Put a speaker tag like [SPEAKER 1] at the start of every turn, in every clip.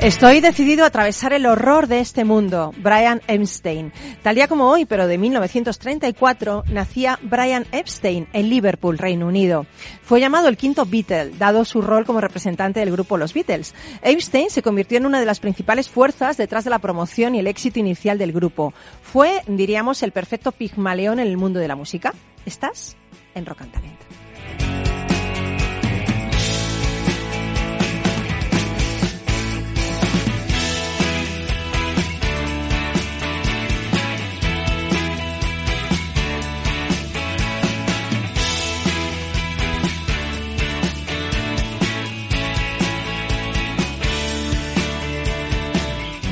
[SPEAKER 1] Estoy decidido a atravesar el horror de este mundo, Brian Epstein. Tal día como hoy, pero de 1934, nacía Brian Epstein en Liverpool, Reino Unido. Fue llamado el quinto Beatle, dado su rol como representante del grupo Los Beatles. Epstein se convirtió en una de las principales fuerzas detrás de la promoción y el éxito inicial del grupo. Fue, diríamos, el perfecto pigmaleón en el mundo de la música. ¿Estás? En Rock and Talent.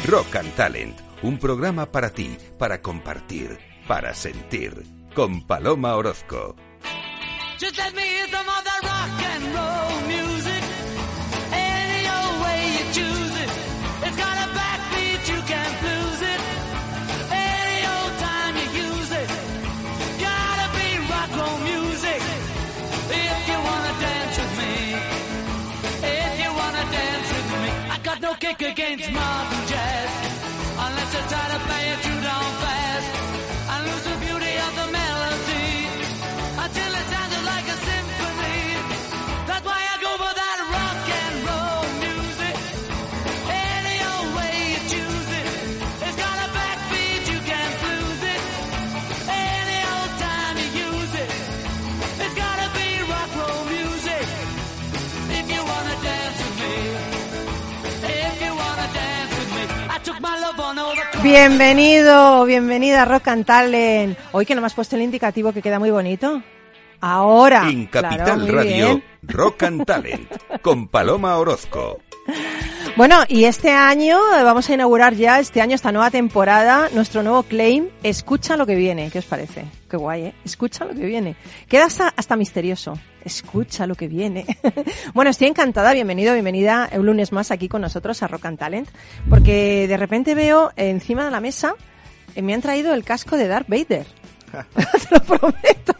[SPEAKER 2] Rock and Talent, un programa para ti, para compartir, para sentir, con Paloma Orozco.
[SPEAKER 3] Just let
[SPEAKER 1] Bienvenido, bienvenida a Rock and Talent. Hoy que no me has puesto el indicativo que queda muy bonito. Ahora.
[SPEAKER 2] En Capital Radio,
[SPEAKER 1] bien.
[SPEAKER 2] Rock and Talent, con Paloma Orozco.
[SPEAKER 1] Bueno, y este año vamos a inaugurar ya, este año, esta nueva temporada, nuestro nuevo claim, escucha lo que viene. ¿Qué os parece? Qué guay, ¿eh? Escucha lo que viene. Queda hasta, hasta misterioso. Escucha lo que viene. bueno, estoy encantada, bienvenido, bienvenida un lunes más aquí con nosotros a Rock and Talent, porque de repente veo encima de la mesa, eh, me han traído el casco de Darth Vader. Te lo prometo.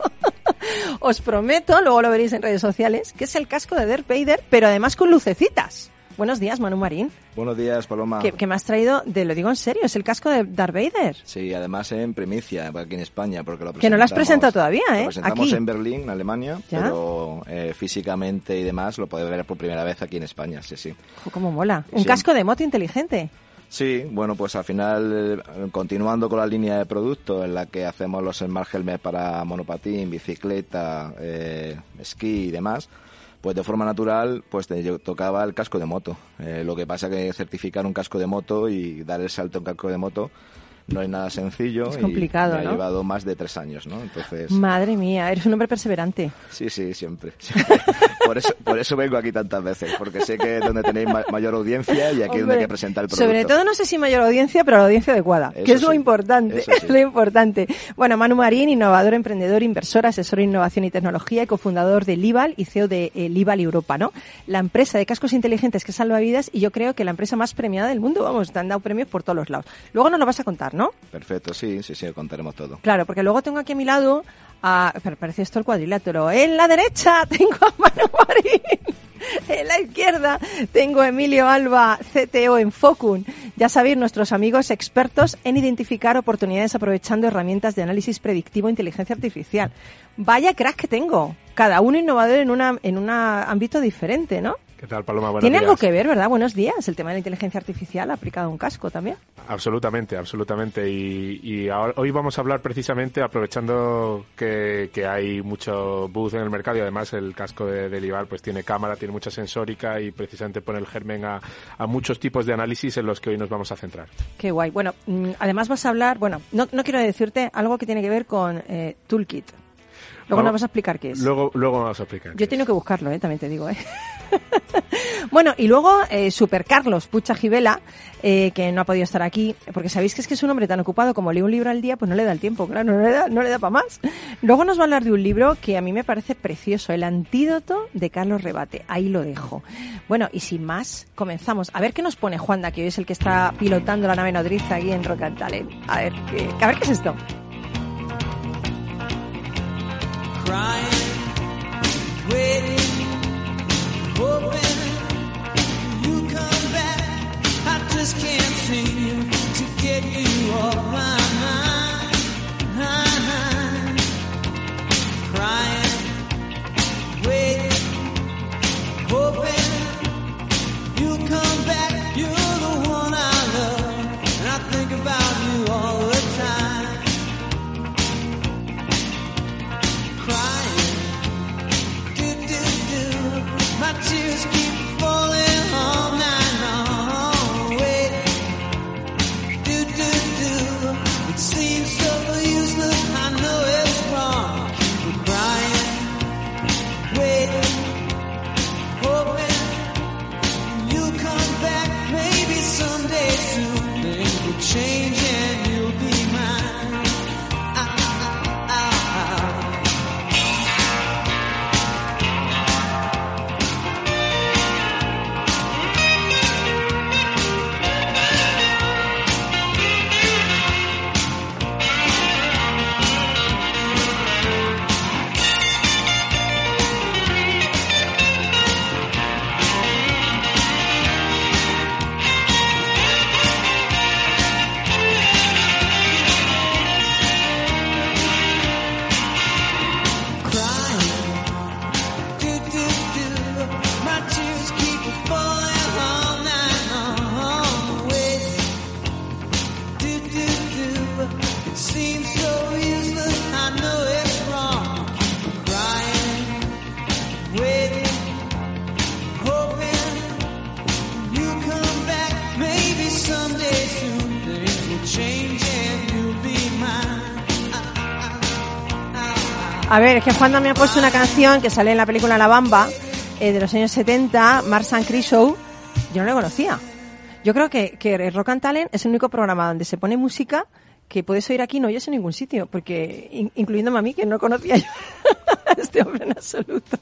[SPEAKER 1] Os prometo, luego lo veréis en redes sociales, que es el casco de Darth Vader, pero además con lucecitas. Buenos días, Manu Marín.
[SPEAKER 4] Buenos días, Paloma.
[SPEAKER 1] Que, que me has traído, de, lo digo en serio, es el casco de Darth Vader.
[SPEAKER 4] Sí, además en primicia aquí en España, porque lo
[SPEAKER 1] Que no lo has presentado todavía, ¿eh?
[SPEAKER 4] Lo presentamos
[SPEAKER 1] Aquí.
[SPEAKER 4] en Berlín, en Alemania,
[SPEAKER 1] ¿Ya?
[SPEAKER 4] pero eh, físicamente y demás lo podéis ver por primera vez aquí en España, sí, sí.
[SPEAKER 1] Cómo mola. Un
[SPEAKER 4] Sí.
[SPEAKER 1] casco de moto inteligente.
[SPEAKER 4] Sí, bueno, pues al final, eh, continuando con la línea de producto en la que hacemos los Smart Helmet para monopatín, bicicleta, eh, esquí y demás, pues de forma natural, pues te tocaba el casco de moto. Eh, lo que pasa que certificar un casco de moto y dar el salto un casco de moto no es nada sencillo.
[SPEAKER 1] Es
[SPEAKER 4] y
[SPEAKER 1] complicado,
[SPEAKER 4] me ha llevado más de tres años, ¿no? Entonces,
[SPEAKER 1] Madre mía, eres un hombre perseverante.
[SPEAKER 4] sí, sí, siempre. siempre. por, eso, por eso vengo aquí tantas veces, porque sé que es donde tenéis ma- mayor audiencia y aquí es donde hay que presentar el producto.
[SPEAKER 1] Sobre todo, no sé si mayor audiencia, pero la audiencia adecuada,
[SPEAKER 4] Eso
[SPEAKER 1] que es lo importante,
[SPEAKER 4] sí.
[SPEAKER 1] lo importante. Bueno, Manu Marín, innovador, emprendedor, inversor, asesor en innovación y tecnología y cofundador de Libal y CEO de eh, Libal Europa, ¿no? La empresa de cascos inteligentes que salva vidas y yo creo que la empresa más premiada del mundo, vamos, te han dado premios por todos los lados. Luego nos lo vas a contar, ¿no?
[SPEAKER 4] Perfecto, sí, sí, sí, contaremos todo.
[SPEAKER 1] Claro, porque luego tengo aquí a mi lado a... pero Parece esto el cuadrilátero. En la derecha tengo a Manu Marín. En la izquierda tengo a Emilio Alba, CTO en Focun. Ya sabéis, nuestros amigos expertos en identificar oportunidades aprovechando herramientas de análisis predictivo e inteligencia artificial. Vaya crack que tengo. Cada uno innovador en una en un ámbito diferente, ¿no?
[SPEAKER 5] ¿Qué tal, Paloma? Buenos
[SPEAKER 1] Tiene
[SPEAKER 5] días.
[SPEAKER 1] algo que ver, ¿verdad? Buenos días. El tema de la inteligencia artificial aplicado a un casco también.
[SPEAKER 5] Absolutamente, absolutamente. Y, y ahora- hoy vamos a hablar precisamente, aprovechando que, que hay mucho buzz en el mercado y además el casco de, de pues tiene cámara, tiene mucha sensórica y precisamente pone el germen a, a muchos tipos de análisis en los que hoy nos vamos a centrar.
[SPEAKER 1] Qué guay. Bueno, mm, además vas a hablar, bueno, no, no quiero decirte algo que tiene que ver con eh, Toolkit. Luego
[SPEAKER 5] Vamos-
[SPEAKER 1] nos vas a explicar qué es.
[SPEAKER 5] Luego, luego vamos a explicar.
[SPEAKER 1] Yo he tenido que buscarlo, eh, también te digo. ¿eh? Bueno, y luego eh, Super Carlos Pucha Gibela, eh, que no ha podido estar aquí, porque sabéis que es que es un hombre tan ocupado como lee un libro al día, pues no le da el tiempo, claro, no le da, no le da para más. Luego nos va a hablar de un libro que a mí me parece precioso, El antídoto de Carlos Rebate. Ahí lo dejo. Bueno, y sin más, comenzamos. A ver qué nos pone Juanda, que hoy es el que está pilotando la nave nodriza aquí en Rock. A ver, qué, a ver qué es esto.
[SPEAKER 6] Just can't seem to get you off my
[SPEAKER 1] A ver, es que Juanda me ha puesto una canción que sale en la película La Bamba eh, de los años 70, Mars and Show. Yo no la conocía. Yo creo que, que Rock and Talent es el único programa donde se pone música que puedes oír aquí, no oyes en ningún sitio, porque in- incluyéndome a mí, que no conocía yo este hombre en absoluto.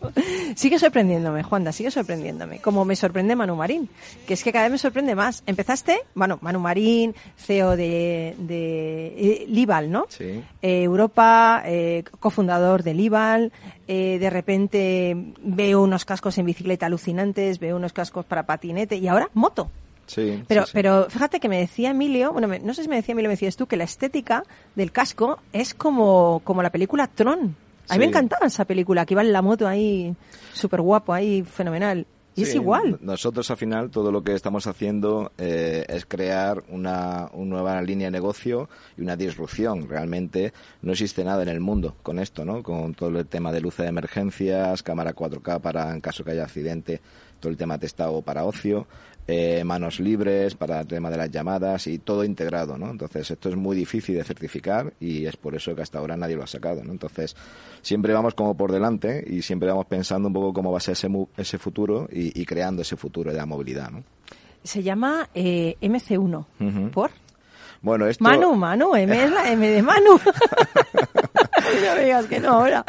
[SPEAKER 1] Sigue sorprendiéndome, Juanda, sigue sorprendiéndome. Como me sorprende Manu Marín, que es que cada vez me sorprende más. Empezaste, bueno, Manu Marín, CEO de, de eh, Libal, ¿no?
[SPEAKER 4] Sí.
[SPEAKER 1] Eh, Europa, eh, cofundador del IBAL, eh, de repente veo unos cascos en bicicleta alucinantes, veo unos cascos para patinete y ahora moto.
[SPEAKER 4] Sí,
[SPEAKER 1] Pero,
[SPEAKER 4] sí, sí.
[SPEAKER 1] pero fíjate que me decía Emilio, bueno, me- no sé si me decía Emilio, me decías tú, que la estética del casco es como, como la película Tron. A mí me encantaba esa película, que iba en la moto ahí, súper guapo, ahí, fenomenal. Y es igual.
[SPEAKER 4] Nosotros al final todo lo que estamos haciendo eh, es crear una, una nueva línea de negocio y una disrupción. Realmente no existe nada en el mundo con esto, ¿no? Con todo el tema de luces de emergencias, cámara 4K para en caso que haya accidente, todo el tema testado para ocio, eh, manos libres para el tema de las llamadas y todo integrado, ¿no? Entonces esto es muy difícil de certificar y es por eso que hasta ahora nadie lo ha sacado, ¿no? Entonces siempre vamos como por delante y siempre vamos pensando un poco cómo va a ser ese, mu- ese futuro y, y creando ese futuro de la movilidad, ¿no?
[SPEAKER 1] Se llama eh, MC1.
[SPEAKER 4] Ujú.
[SPEAKER 1] ¿Por?
[SPEAKER 4] Bueno, esto...
[SPEAKER 1] Manu, Manu, M es la M de Manu. no digas que no ahora.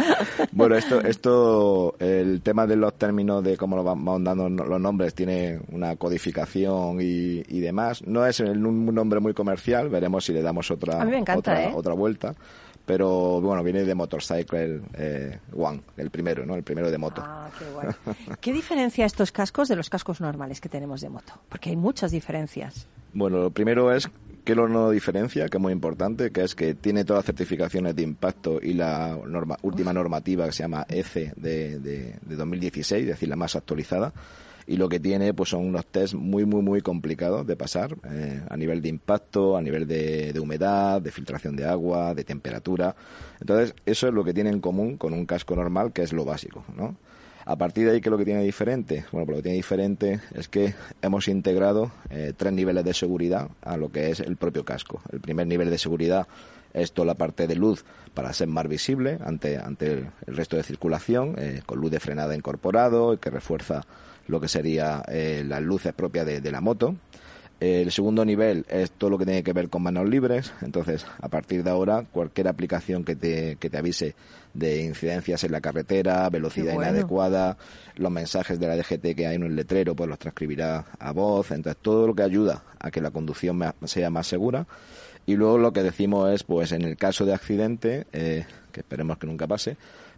[SPEAKER 4] Bueno, esto, esto, el tema de los términos de cómo lo van van dando los nombres tiene una codificación y, y demás. No es un nombre muy comercial, veremos si le damos otra,
[SPEAKER 1] encanta,
[SPEAKER 4] otra,
[SPEAKER 1] ¿eh?
[SPEAKER 4] otra vuelta. Pero bueno, viene de Motorcycle eh, One, el primero, ¿no? El primero de moto.
[SPEAKER 1] Ah, qué guay. ¿Qué diferencia estos cascos de los cascos normales que tenemos de moto? Porque hay muchas diferencias.
[SPEAKER 4] Bueno, lo primero es que lo no diferencia, que es muy importante, que es que tiene todas las certificaciones de impacto y la norma- última normativa que se llama ECE de, de, de 2016, es decir, la más actualizada. Y lo que tiene pues son unos test muy, muy, muy complicados de pasar eh, a nivel de impacto, a nivel de, de humedad, de filtración de agua, de temperatura. Entonces, eso es lo que tiene en común con un casco normal, que es lo básico, ¿no? A partir de ahí, ¿qué es lo que tiene diferente? Bueno, pues lo que tiene diferente es que hemos integrado eh, tres niveles de seguridad a lo que es el propio casco. El primer nivel de seguridad Esto la parte de luz para ser más visible ante, ante el, resto de circulación, eh, con luz de frenada incorporado que refuerza lo que sería eh, las luces propias de la moto. El segundo nivel es todo lo que tiene que ver con manos libres. Entonces, a partir de ahora, cualquier aplicación que te, que te avise de incidencias en la carretera, velocidad
[SPEAKER 1] bueno.
[SPEAKER 4] inadecuada, los mensajes de la DGT que hay en el letrero, pues los transcribirá a voz. Entonces, todo lo que ayuda a que la conducción sea más segura. Y luego lo que decimos es, pues en el caso de accidente, eh, que esperemos que nunca pase,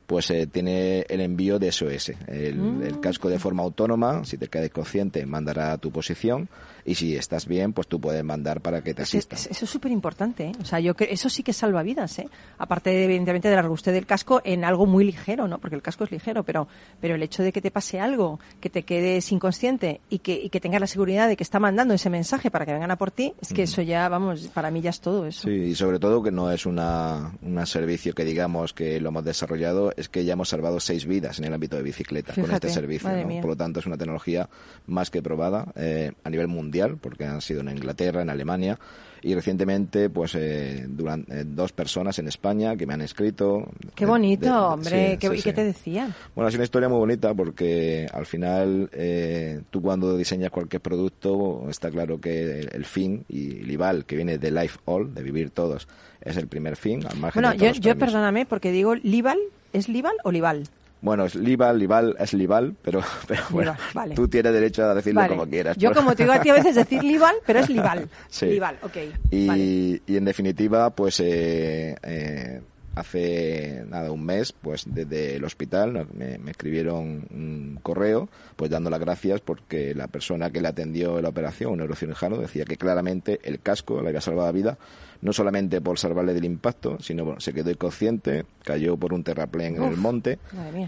[SPEAKER 4] pues eh, tiene el envío de SOS. El, el casco de forma autónoma, si te quedas consciente, mandará a tu posición y si estás bien, pues tú puedes mandar para que te
[SPEAKER 1] Es- es-
[SPEAKER 4] asista.
[SPEAKER 1] eso es súper importante, ¿eh? O sea, yo creo, eso sí que salva vidas, ¿eh? Aparte, de, evidentemente, de la robustez del casco en algo muy ligero, ¿no? Porque el casco es ligero, pero, pero el hecho de que te pase algo, que te quedes inconsciente y que, y que tengas la seguridad de que está mandando ese mensaje para que vengan a por ti, es que eso ya, vamos, para mí ya es todo eso.
[SPEAKER 4] Sí, y sobre todo que no es una, un servicio que digamos que lo hemos desarrollado, es que ya hemos salvado seis vidas en el ámbito de bicicleta con
[SPEAKER 1] Fíjate,
[SPEAKER 4] este servicio. ¿no? Por lo tanto, es una tecnología más que probada eh, a nivel mundial, porque han sido en Inglaterra, en Alemania, y recientemente, pues, eh, durante, dos personas en España que me han escrito.
[SPEAKER 1] Qué
[SPEAKER 4] de-
[SPEAKER 1] bonito,
[SPEAKER 4] de-
[SPEAKER 1] hombre.
[SPEAKER 4] sí,
[SPEAKER 1] ¿Qué,
[SPEAKER 4] sí,
[SPEAKER 1] ¿Y qué
[SPEAKER 4] sí.
[SPEAKER 1] te decían?
[SPEAKER 4] Bueno, es una historia muy bonita porque al final eh, tú cuando diseñas cualquier producto está claro que el, el fin y el IVAL que viene de Life All, de vivir todos, es el primer fin al margen
[SPEAKER 1] Bueno,
[SPEAKER 4] de
[SPEAKER 1] yo, yo
[SPEAKER 4] premios.
[SPEAKER 1] perdóname, porque digo Libal, ¿es Libal o Libal?
[SPEAKER 4] Bueno, es Lival, Lival es Lival, pero, pero bueno,
[SPEAKER 1] vale.
[SPEAKER 4] tú tienes derecho a decirlo
[SPEAKER 1] Vale.
[SPEAKER 4] como quieras.
[SPEAKER 1] Yo,
[SPEAKER 4] pero-
[SPEAKER 1] como te digo a ti a veces decir Libal, pero es Libal.
[SPEAKER 4] Sí.
[SPEAKER 1] Libal, ok.
[SPEAKER 4] Y,
[SPEAKER 1] vale.
[SPEAKER 4] y en definitiva, pues eh, eh, hace nada, un mes, pues desde el hospital me, me escribieron un correo, pues dando las gracias porque la persona que le atendió en la operación, un neurocirujano, decía que claramente el casco le había salvado la vida, no solamente por salvarle del impacto, sino bueno, se quedó inconsciente, cayó por un terraplén en el monte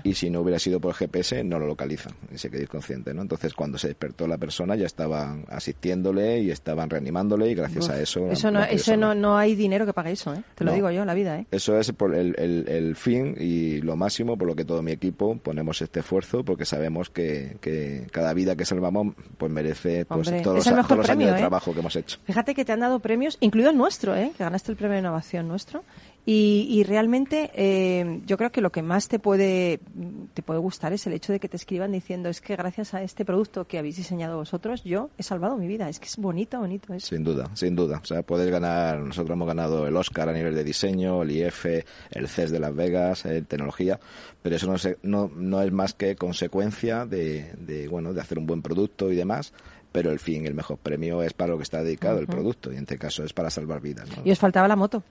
[SPEAKER 4] y si no hubiera sido por el GPS no lo localizan y se quedó inconsciente, ¿no? Entonces cuando se despertó la persona ya estaban asistiéndole y estaban reanimándole y gracias
[SPEAKER 1] Uf,
[SPEAKER 4] a eso
[SPEAKER 1] Eso, no, eso no, no hay dinero que pague eso, ¿eh? Te lo
[SPEAKER 4] No.
[SPEAKER 1] digo yo, la vida, ¿eh?
[SPEAKER 4] Eso es por el, el- el fin y lo máximo por lo que todo mi equipo ponemos este esfuerzo porque sabemos que, que cada vida que salvamos pues merece pues,
[SPEAKER 1] Hombre,
[SPEAKER 4] todos los, todos
[SPEAKER 1] premio,
[SPEAKER 4] años de
[SPEAKER 1] ¿eh?
[SPEAKER 4] trabajo que hemos hecho.
[SPEAKER 1] Fíjate que te han dado premios, incluido el nuestro, ¿eh? Que ganaste el premio de innovación nuestro. Y, realmente eh, yo creo que lo que más te puede te puede gustar es el hecho de que te escriban diciendo es que gracias a este producto que habéis diseñado vosotros yo he salvado mi vida. Es que es bonito, bonito eso.
[SPEAKER 4] Sin duda, sin duda. O sea, puedes ganar, nosotros hemos ganado el Oscar a nivel de diseño, el IF, el CES de Las Vegas, eh, tecnología, pero eso no, se- no, no es más que consecuencia de, de, bueno, de hacer un buen producto y demás, pero el fin, el mejor premio es para lo que está dedicado el producto y en este caso es para salvar vidas. ¿no?
[SPEAKER 1] Y os faltaba la moto.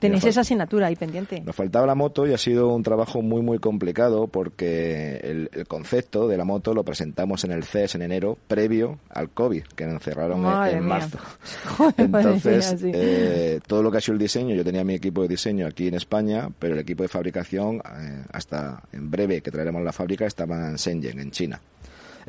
[SPEAKER 1] Tenéis esa asignatura ahí pendiente.
[SPEAKER 4] Nos faltaba la moto y ha sido un trabajo muy, muy complicado porque el, el concepto de la moto lo presentamos en el CES en enero, previo al COVID, que nos encerraron en- marzo. Entonces,
[SPEAKER 1] mía, sí.
[SPEAKER 4] eh, todo lo que ha sido el diseño, yo tenía mi equipo de diseño aquí en España, pero el equipo de fabricación, eh, hasta en breve que traeremos la fábrica, estaba en Shenzhen, en China.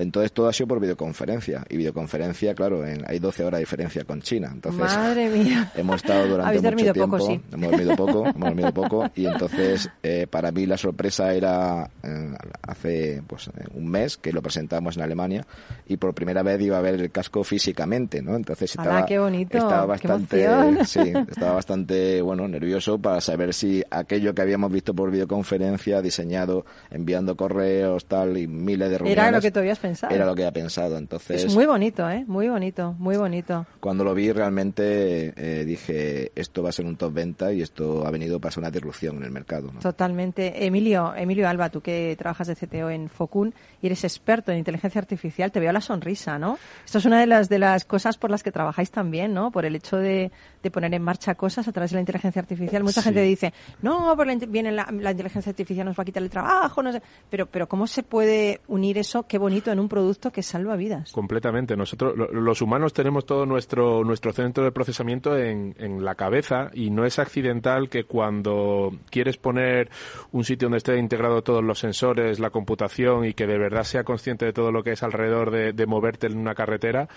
[SPEAKER 4] Entonces todo ha sido por videoconferencia. Y videoconferencia, claro, en- hay 12 horas de diferencia con China. Entonces,
[SPEAKER 1] Madre mía.
[SPEAKER 4] hemos estado durante mucho
[SPEAKER 1] dormido
[SPEAKER 4] tiempo
[SPEAKER 1] poco, sí.
[SPEAKER 4] hemos dormido poco hemos dormido poco y entonces eh, para mí la sorpresa era eh, hace pues un mes que lo presentamos en Alemania y por primera vez iba a ver el casco físicamente no entonces
[SPEAKER 1] ¡Hala,
[SPEAKER 4] estaba
[SPEAKER 1] qué bonito!
[SPEAKER 4] estaba
[SPEAKER 1] ¡Qué
[SPEAKER 4] bastante sí estaba bastante bueno nervioso para saber si aquello que habíamos visto por videoconferencia diseñado enviando correos tal y miles de reuniones
[SPEAKER 1] Era lo que tú habías pensado.
[SPEAKER 4] Era lo que había pensado entonces
[SPEAKER 1] Es muy bonito, ¿eh? Muy bonito, muy bonito.
[SPEAKER 4] cuando lo vi realmente eh, dije esto va a ser un top venta y esto ha venido para ser una disrupción en el mercado. ¿no?
[SPEAKER 1] Totalmente. Emilio, Emilio Alba, tú que trabajas de CTO en Focun y eres experto en inteligencia artificial, te veo la sonrisa, ¿no? Esto es una de las de las cosas por las que trabajáis también, ¿no? Por el hecho de, de poner en marcha cosas a través de la inteligencia artificial. Mucha
[SPEAKER 5] Sí.
[SPEAKER 1] gente dice, no, por la, viene la, la inteligencia artificial nos va a quitar el trabajo, no sé. Pero, pero ¿cómo se puede unir eso, qué bonito, en un producto que salva vidas?
[SPEAKER 5] Completamente. Nosotros, lo- los humanos, tenemos todo nuestro, nuestro centro de procesamiento en, en la cabeza y no es accidental que cuando quieres poner un sitio donde esté integrado todos los sensores, la computación y que de verdad sea consciente de todo lo que es alrededor de, de moverte en una carretera,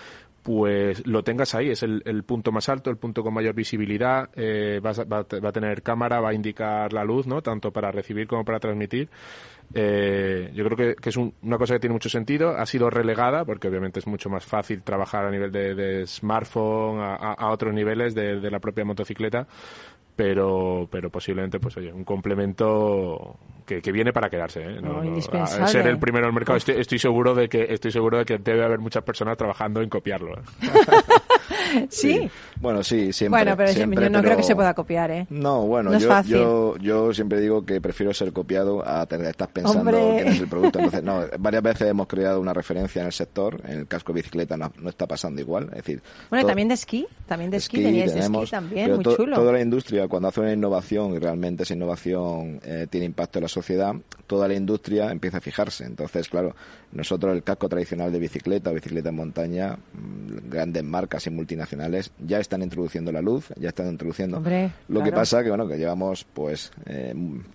[SPEAKER 5] pues lo tengas ahí. Es el, el punto más alto, el punto con mayor visibilidad. eh, va, a te- va a tener cámara, va a indicar la luz, ¿no? Tanto para recibir como para transmitir. Eh, yo creo que, es un- una cosa que tiene mucho sentido. Ha sido relegada porque obviamente es mucho más fácil trabajar a nivel de, smartphone, a, a- otros niveles de la propia motocicleta. Pero pero posiblemente pues oye un complemento que, que viene para quedarse ¿eh?
[SPEAKER 1] No,
[SPEAKER 5] a
[SPEAKER 1] indispensable.
[SPEAKER 5] ser el primero en el mercado estoy, estoy seguro de que estoy seguro de que debe haber muchas personas trabajando en copiarlo ¿eh?
[SPEAKER 1] Sí.
[SPEAKER 4] Bueno, sí, siempre.
[SPEAKER 1] Bueno, pero
[SPEAKER 4] siempre,
[SPEAKER 1] yo no creo
[SPEAKER 4] pero-
[SPEAKER 1] que se pueda copiar, ¿eh?
[SPEAKER 4] No, bueno,
[SPEAKER 1] No
[SPEAKER 4] yo, yo, yo siempre digo que prefiero ser copiado a tener, estar pensando no es el producto. Entonces, no, varias veces hemos creado una referencia en el sector. En el casco de bicicleta no, no está pasando igual. Es decir,
[SPEAKER 1] Bueno,
[SPEAKER 4] todo-
[SPEAKER 1] también de esquí, también de esquí,
[SPEAKER 4] esquí
[SPEAKER 1] teníais de
[SPEAKER 4] tenemos,
[SPEAKER 1] esquí también, muy
[SPEAKER 4] to-
[SPEAKER 1] chulo.
[SPEAKER 4] Toda la industria, cuando hace una innovación y realmente esa innovación eh, tiene impacto en la sociedad, toda la industria empieza a fijarse. Entonces, claro, nosotros el casco tradicional de bicicleta, bicicleta en montaña, mm, grandes marcas y multinacionales ya están introduciendo la luz, ya están introduciendo.
[SPEAKER 1] Hombre,
[SPEAKER 4] Lo que pasa que, bueno, que llevamos pues eh,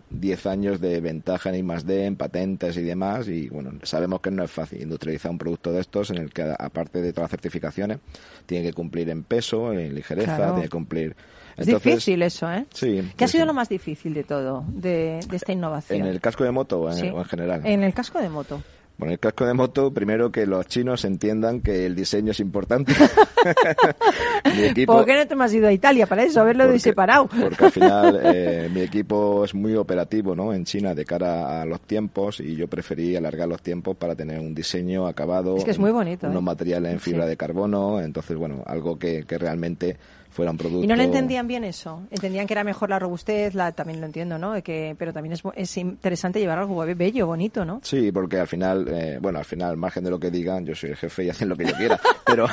[SPEAKER 4] 10 años de ventaja en I más D, en patentes y demás, y bueno, sabemos que no es fácil industrializar un producto de estos en el que, aparte de todas las certificaciones, tiene que cumplir en peso, en ligereza,
[SPEAKER 1] Claro.
[SPEAKER 4] tiene que cumplir.
[SPEAKER 1] Es difícil eso, ¿eh?
[SPEAKER 4] Sí.
[SPEAKER 1] ¿Qué ha sido lo más difícil de todo, de, de esta innovación?
[SPEAKER 4] ¿En el casco de moto o en,
[SPEAKER 1] Sí.
[SPEAKER 4] o en general?
[SPEAKER 1] En el casco de moto.
[SPEAKER 4] Bueno, el casco de moto, primero que los chinos entiendan que el diseño es importante. Mi equipo,
[SPEAKER 1] ¿Por qué no te has ido a Italia para eso? Haberlo
[SPEAKER 4] porque-
[SPEAKER 1] separado.
[SPEAKER 4] Porque al final eh, mi equipo es muy operativo ¿no? en China de cara a los tiempos y yo preferí alargar los tiempos para tener un diseño acabado.
[SPEAKER 1] Es que es muy bonito,
[SPEAKER 4] Unos
[SPEAKER 1] ¿eh?
[SPEAKER 4] materiales en fibra
[SPEAKER 1] Sí.
[SPEAKER 4] de carbono, entonces, bueno, algo que, que realmente fuera un producto.
[SPEAKER 1] Y no le entendían bien eso. Entendían que era mejor la robustez, la, también lo entiendo, ¿no? Que, pero también es, es interesante llevar algo bello, bonito, ¿no?
[SPEAKER 4] Sí, porque al final, eh, bueno, al final, al margen de lo que digan, yo soy el jefe y hacen lo que yo quiera. Pero,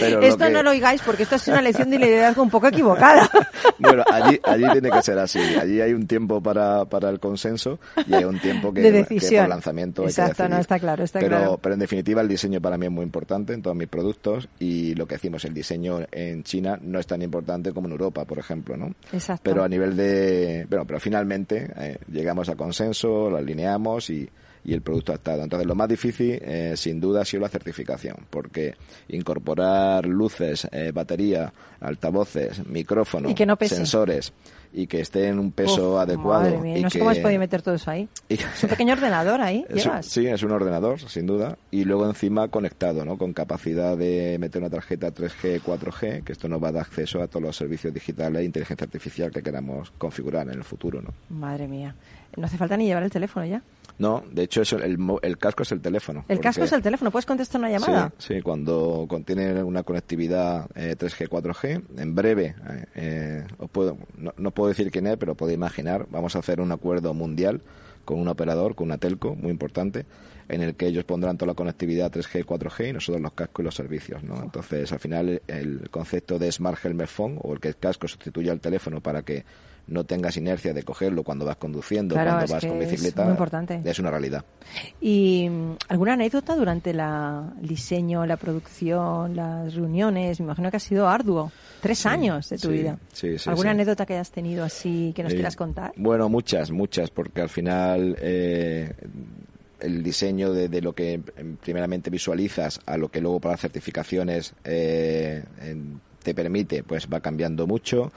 [SPEAKER 4] pero
[SPEAKER 1] esto
[SPEAKER 4] que-
[SPEAKER 1] no lo oigáis porque esto es una lección de liderazgo un poco equivocada.
[SPEAKER 4] Bueno, allí, allí tiene que ser así. Allí hay un tiempo para, para el consenso y hay un tiempo que,
[SPEAKER 1] De
[SPEAKER 4] que
[SPEAKER 1] decisión.
[SPEAKER 4] por lanzamiento hay que
[SPEAKER 1] Exacto, no, está claro, está
[SPEAKER 4] pero,
[SPEAKER 1] claro.
[SPEAKER 4] Pero en definitiva el diseño para mí es muy importante en todos mis productos y lo que decimos, el diseño en China no es tan importante como en Europa, por ejemplo, ¿no?
[SPEAKER 1] Exacto.
[SPEAKER 4] Pero a nivel de... Bueno, pero finalmente eh, llegamos a consenso, lo alineamos y, y el producto ha estado. Entonces lo más difícil, eh, sin duda, ha sido la certificación, porque incorporar luces, eh, batería, altavoces, micrófono,
[SPEAKER 1] Y que no pese.
[SPEAKER 4] sensores y que esté en un peso
[SPEAKER 1] Uf,
[SPEAKER 4] adecuado.
[SPEAKER 1] Madre mía,
[SPEAKER 4] y
[SPEAKER 1] no sé
[SPEAKER 4] que-
[SPEAKER 1] cómo has podido meter todo eso ahí.
[SPEAKER 4] y-
[SPEAKER 1] Es un pequeño ordenador ahí,
[SPEAKER 4] es un- sí, es un ordenador, sin duda. Y luego encima conectado, ¿no? Con capacidad de meter una tarjeta 3G, 4G, que esto nos va a dar acceso a todos los servicios digitales e inteligencia artificial que queramos configurar en el futuro, ¿no?
[SPEAKER 1] Madre mía. No hace falta ni llevar el teléfono ya.
[SPEAKER 4] No, de hecho eso, el, mo- el casco es el teléfono.
[SPEAKER 1] El casco es el teléfono, puedes contestar una llamada.
[SPEAKER 4] Sí, sí, cuando contiene una conectividad eh, 3G, 4G, en breve, eh, eh, os puedo, no, no puedo decir quién es, pero podéis imaginar, vamos a hacer un acuerdo mundial con un operador, con una telco, muy importante, en el que ellos pondrán toda la conectividad 3G, 4G y nosotros los cascos y los servicios, ¿no? Entonces, al final, el concepto de Smart Helmet Phone, o el que el casco sustituya al teléfono para que no tengas inercia de cogerlo cuando vas conduciendo,
[SPEAKER 1] Claro,
[SPEAKER 4] cuando
[SPEAKER 1] es
[SPEAKER 4] vas con
[SPEAKER 1] es
[SPEAKER 4] bicicleta,
[SPEAKER 1] muy importante.
[SPEAKER 4] es una realidad.
[SPEAKER 1] ¿Y mm, alguna anécdota durante la, el diseño, la producción, las reuniones? Me imagino que ha sido arduo. Tres años de tu
[SPEAKER 4] sí,
[SPEAKER 1] vida.
[SPEAKER 4] sí, sí,
[SPEAKER 1] ¿Alguna anécdota que hayas tenido así que nos
[SPEAKER 4] Eh,
[SPEAKER 1] quieras contar?
[SPEAKER 4] Bueno, muchas, muchas, porque al final eh, el diseño de, lo que em, primeramente visualizas a lo que luego para las certificaciones eh, en- te permite, pues va cambiando mucho.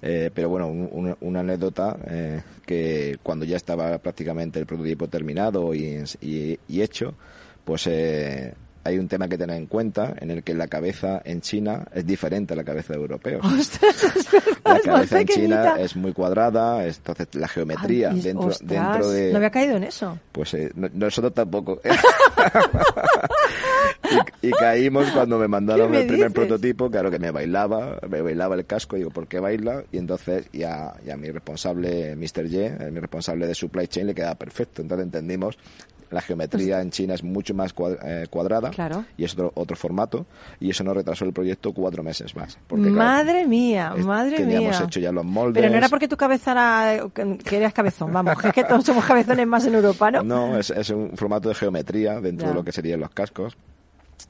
[SPEAKER 4] Eh, pero bueno, un- un- una anécdota eh, que cuando ya estaba prácticamente el prototipo terminado y, y- y hecho, pues eh, hay un tema que tener en cuenta en el que la cabeza en China es diferente a la cabeza de europeos.
[SPEAKER 1] ¡Ostras, es verdad!
[SPEAKER 4] La cabeza en China es muy cuadrada, es- entonces la geometría
[SPEAKER 1] Ay,
[SPEAKER 4] dentro,
[SPEAKER 1] ostras,
[SPEAKER 4] dentro de...
[SPEAKER 1] No había caído en eso.
[SPEAKER 4] Pues eh, no- nosotros tampoco. y, y caímos cuando me mandaron
[SPEAKER 1] ¿Qué me
[SPEAKER 4] el primer
[SPEAKER 1] dices?
[SPEAKER 4] prototipo, claro que me bailaba, me bailaba el casco, digo, ¿por qué baila? Y entonces ya, ya mi responsable, Mr. Y, eh, mi responsable de supply chain, le quedaba perfecto. Entonces entendimos la geometría en China es mucho más eh, cuadrada
[SPEAKER 1] Claro.
[SPEAKER 4] y es otro, otro formato y eso nos retrasó el proyecto cuatro meses más. porque, claro,
[SPEAKER 1] madre mía,
[SPEAKER 4] es-
[SPEAKER 1] madre
[SPEAKER 4] teníamos
[SPEAKER 1] mía.
[SPEAKER 4] hecho ya los moldes.
[SPEAKER 1] Pero no era porque tu cabeza era, que eras cabezón, vamos, que es que todos somos cabezones más en Europa, ¿no?
[SPEAKER 4] No, es, es un formato de geometría dentro
[SPEAKER 1] Ya.
[SPEAKER 4] de lo que serían los cascos.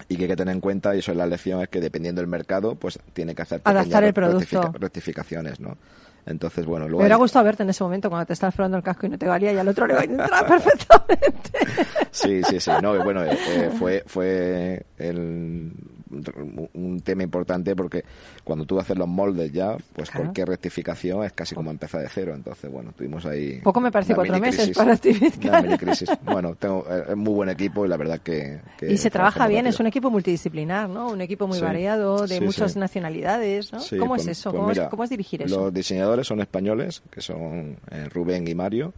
[SPEAKER 4] Y que hay que tener en cuenta, y eso es la lección, es que dependiendo del mercado, pues tiene que hacer
[SPEAKER 1] Adaptar el producto.
[SPEAKER 4] rectifica- rectificaciones, ¿no? Entonces, bueno,
[SPEAKER 1] Me
[SPEAKER 4] luego...
[SPEAKER 1] hubiera
[SPEAKER 4] hay-
[SPEAKER 1] gustado verte en ese momento cuando te estabas probando el casco y no te valía y al otro le va a entrar perfectamente.
[SPEAKER 4] Sí, sí, sí. No, bueno, eh, eh, fue, fue el, un, tema importante porque cuando tú haces los moldes ya, pues
[SPEAKER 1] Claro.
[SPEAKER 4] cualquier rectificación es casi como empezar de cero. Entonces, bueno, tuvimos ahí.
[SPEAKER 1] Poco me parece cuatro meses para ti,
[SPEAKER 4] crisis. Bueno, tengo eh, es muy buen equipo y la verdad que. que
[SPEAKER 1] Y se trabaja bien, es
[SPEAKER 4] rápido.
[SPEAKER 1] un equipo multidisciplinar, ¿no? Un equipo muy
[SPEAKER 4] Sí.
[SPEAKER 1] variado, de
[SPEAKER 4] Sí,
[SPEAKER 1] muchas
[SPEAKER 4] sí.
[SPEAKER 1] nacionalidades, ¿no? ¿Cómo
[SPEAKER 4] pues-
[SPEAKER 1] es eso?
[SPEAKER 4] pues
[SPEAKER 1] ¿Cómo, es,
[SPEAKER 4] mira,
[SPEAKER 1] cómo es dirigir eso?
[SPEAKER 4] Los diseñadores son españoles, que son eh, Rubén y Mario.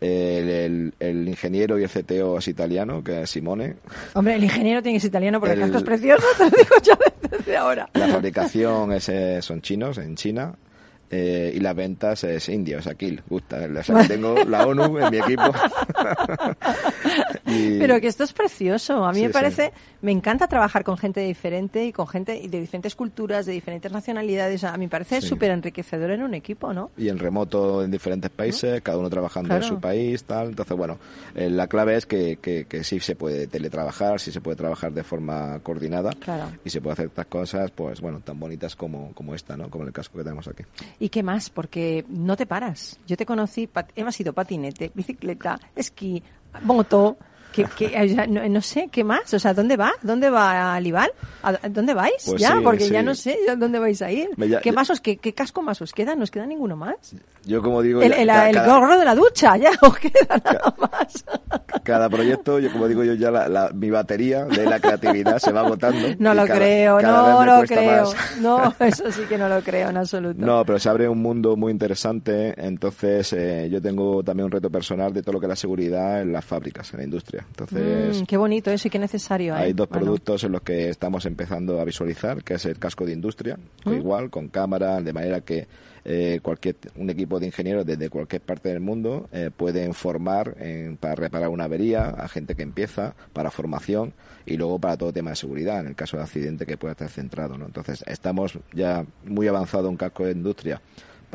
[SPEAKER 4] El, el- el ingeniero y el CTO es italiano, que es Simone.
[SPEAKER 1] Hombre, el ingeniero tiene que ser italiano porque el, casco es precioso, te lo digo ya desde ahora.
[SPEAKER 4] La fabricación es, eh, son chinos, en China. Eh, y las ventas es indio, es Aquil, gusta. O sea, que tengo la ONU en mi equipo. Y-
[SPEAKER 1] Pero que esto es precioso. A mí
[SPEAKER 4] Sí,
[SPEAKER 1] me
[SPEAKER 4] sí.
[SPEAKER 1] parece, me encanta trabajar con gente diferente y con gente de diferentes culturas, de diferentes nacionalidades. A mí me parece
[SPEAKER 4] Sí.
[SPEAKER 1] súper enriquecedor en un equipo, ¿no?
[SPEAKER 4] y en remoto en diferentes países, cada uno trabajando
[SPEAKER 1] Claro.
[SPEAKER 4] en su país, tal. Entonces, bueno, eh, la clave es que, que, que sí se puede teletrabajar, sí se puede trabajar de forma coordinada
[SPEAKER 1] Claro.
[SPEAKER 4] y se puede hacer estas cosas, pues bueno, tan bonitas como, como esta, ¿no? Como el casco que tenemos aquí.
[SPEAKER 1] ¿Y qué más? Porque no te paras. Yo te conocí, pat- hemos ido patinete, bicicleta, esquí, moto. O sea, no, no sé, ¿qué más? O sea, ¿dónde va? ¿Dónde va Lival? ¿A dónde vais?
[SPEAKER 4] Pues
[SPEAKER 1] ya,
[SPEAKER 4] sí,
[SPEAKER 1] porque ya no sé dónde vais a ir.
[SPEAKER 4] Ya-
[SPEAKER 1] ¿Qué
[SPEAKER 4] ya-
[SPEAKER 1] más os, qué, qué casco más os queda? ¿No os queda ninguno más?
[SPEAKER 4] Yo como digo,
[SPEAKER 1] El,
[SPEAKER 4] ya-
[SPEAKER 1] el,
[SPEAKER 4] cada,
[SPEAKER 1] gorro de la ducha, ya os queda nada más.
[SPEAKER 4] cada proyecto, yo como digo yo, ya la, la- mi batería de la creatividad se va agotando.
[SPEAKER 1] No lo
[SPEAKER 4] cada-
[SPEAKER 1] creo,
[SPEAKER 4] cada
[SPEAKER 1] no lo creo.
[SPEAKER 4] más.
[SPEAKER 1] No, eso sí que no lo creo en absoluto.
[SPEAKER 4] No, pero se abre un mundo muy interesante. Entonces, eh, yo tengo también un reto personal de todo lo que es la seguridad en las fábricas, en la industria. Entonces,
[SPEAKER 1] Mm, qué bonito eso y qué necesario. ¿eh?
[SPEAKER 4] hay dos productos en los que estamos empezando a visualizar, que es el casco de industria, que
[SPEAKER 1] Mm.
[SPEAKER 4] igual, con cámara, de manera que eh, cualquier un equipo de ingenieros desde cualquier parte del mundo eh, pueden formar en- para reparar una avería a gente que empieza, para formación y luego para todo tema de seguridad, en el caso de accidente que pueda estar centrado. ¿no? Entonces, estamos ya muy avanzado en casco de industria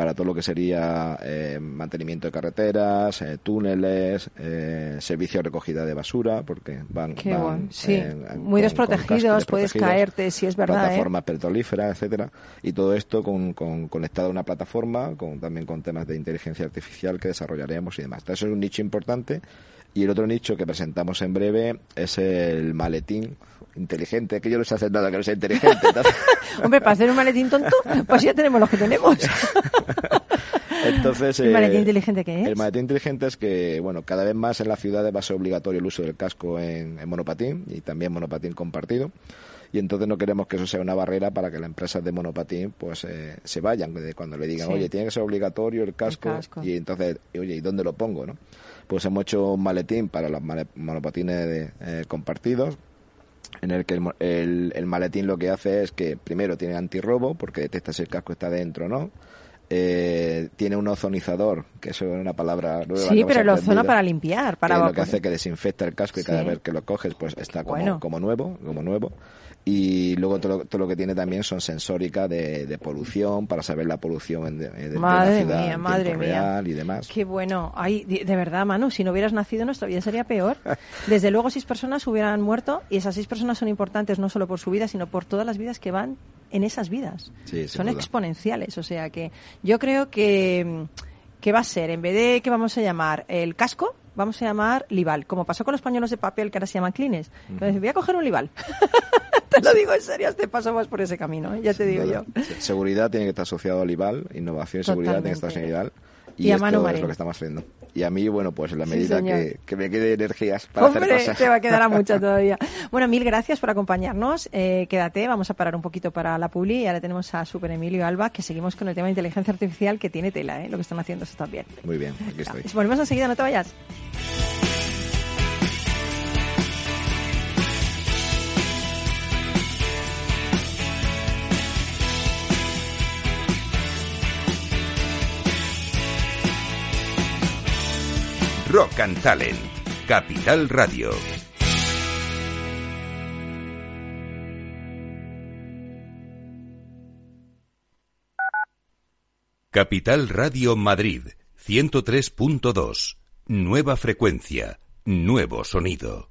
[SPEAKER 4] para todo lo que sería eh, mantenimiento de carreteras, eh, túneles, eh, servicio de recogida de basura, porque van,
[SPEAKER 1] Qué
[SPEAKER 4] van,
[SPEAKER 1] bueno, sí.
[SPEAKER 4] eh,
[SPEAKER 1] Muy
[SPEAKER 4] con-
[SPEAKER 1] desprotegidos,
[SPEAKER 4] con
[SPEAKER 1] puedes caerte, sí es verdad, ¿eh?
[SPEAKER 4] Plataformas petrolíferas, etcétera, y todo esto con, con- conectado a una plataforma, con, también con temas de inteligencia artificial que desarrollaremos y demás. Entonces, eso es un nicho importante. Y el otro nicho que presentamos en breve es el maletín inteligente, que yo no sé hacer nada que no sea inteligente.
[SPEAKER 1] Hombre, para hacer un maletín tonto, pues ya tenemos los que tenemos.
[SPEAKER 4] Entonces,
[SPEAKER 1] ¿El maletín
[SPEAKER 4] eh,
[SPEAKER 1] inteligente qué es?
[SPEAKER 4] El maletín inteligente es que, bueno, cada vez más en las ciudades va a ser obligatorio el uso del casco en, en monopatín y también monopatín compartido. Y entonces no queremos que eso sea una barrera para que las empresas de monopatín pues eh, se vayan cuando le digan,
[SPEAKER 1] Sí.
[SPEAKER 4] oye, tiene que ser obligatorio el casco,
[SPEAKER 1] casco.
[SPEAKER 4] y entonces, oye, ¿y dónde lo pongo, no? Pues hemos hecho un maletín para los monopatines de- eh, compartidos en el que el, el- el maletín lo que hace es que primero tiene antirrobo porque detecta si el casco está dentro o no. Eh, tiene un ozonizador, que eso es una palabra nueva.
[SPEAKER 1] Sí, pero lo zona para limpiar, para
[SPEAKER 4] que lo que hace que desinfecta el casco y cada
[SPEAKER 1] Sí.
[SPEAKER 4] vez que lo coges pues está como,
[SPEAKER 1] Bueno.
[SPEAKER 4] como nuevo, como nuevo. Y luego todo, lo- todo lo que tiene también son sensóricas de, de polución para saber la polución en, de, de- de la ciudad
[SPEAKER 1] mía, madre
[SPEAKER 4] tiempo
[SPEAKER 1] mía.
[SPEAKER 4] real y demás.
[SPEAKER 1] Qué bueno. Ay, de verdad, Manu, si no hubieras nacido, nuestra vida sería peor. Desde luego, seis personas hubieran muerto y esas seis personas son importantes no solo por su vida, sino por todas las vidas que van en esas vidas.
[SPEAKER 4] Sí,
[SPEAKER 1] son
[SPEAKER 4] duda.
[SPEAKER 1] exponenciales. O sea que yo creo que, que va a ser, en vez de que vamos a llamar el casco, vamos a llamar Lival, como pasó con los pañuelos de papel que ahora se llaman clines. Entonces, voy a coger un Lival. te lo digo en serio, este paso más por ese camino, ¿eh? ya te digo yo.
[SPEAKER 4] Se- Seguridad tiene que estar asociado al IVAL, innovación y seguridad tiene que estar asociado al IVAL. Y,
[SPEAKER 1] Y a
[SPEAKER 4] esto
[SPEAKER 1] Manu
[SPEAKER 4] es lo que estamos haciendo. Y a mí, bueno, pues en la medida que, que me quede energías para hacer
[SPEAKER 1] Hombre,
[SPEAKER 4] cosas.
[SPEAKER 1] te va a quedar a mucha todavía. Bueno, mil gracias por acompañarnos. Eh, quédate, vamos a parar un poquito para la publi y ahora tenemos a Super Emilio Alba, que seguimos con el tema de inteligencia artificial que tiene tela, ¿eh? lo que están haciendo eso también.
[SPEAKER 4] Muy bien, aquí estoy.
[SPEAKER 1] Volvemos enseguida, no te vayas.
[SPEAKER 2] Rock and Talent. Capital Radio. Capital Radio Madrid 103.2. Nueva frecuencia. Nuevo sonido.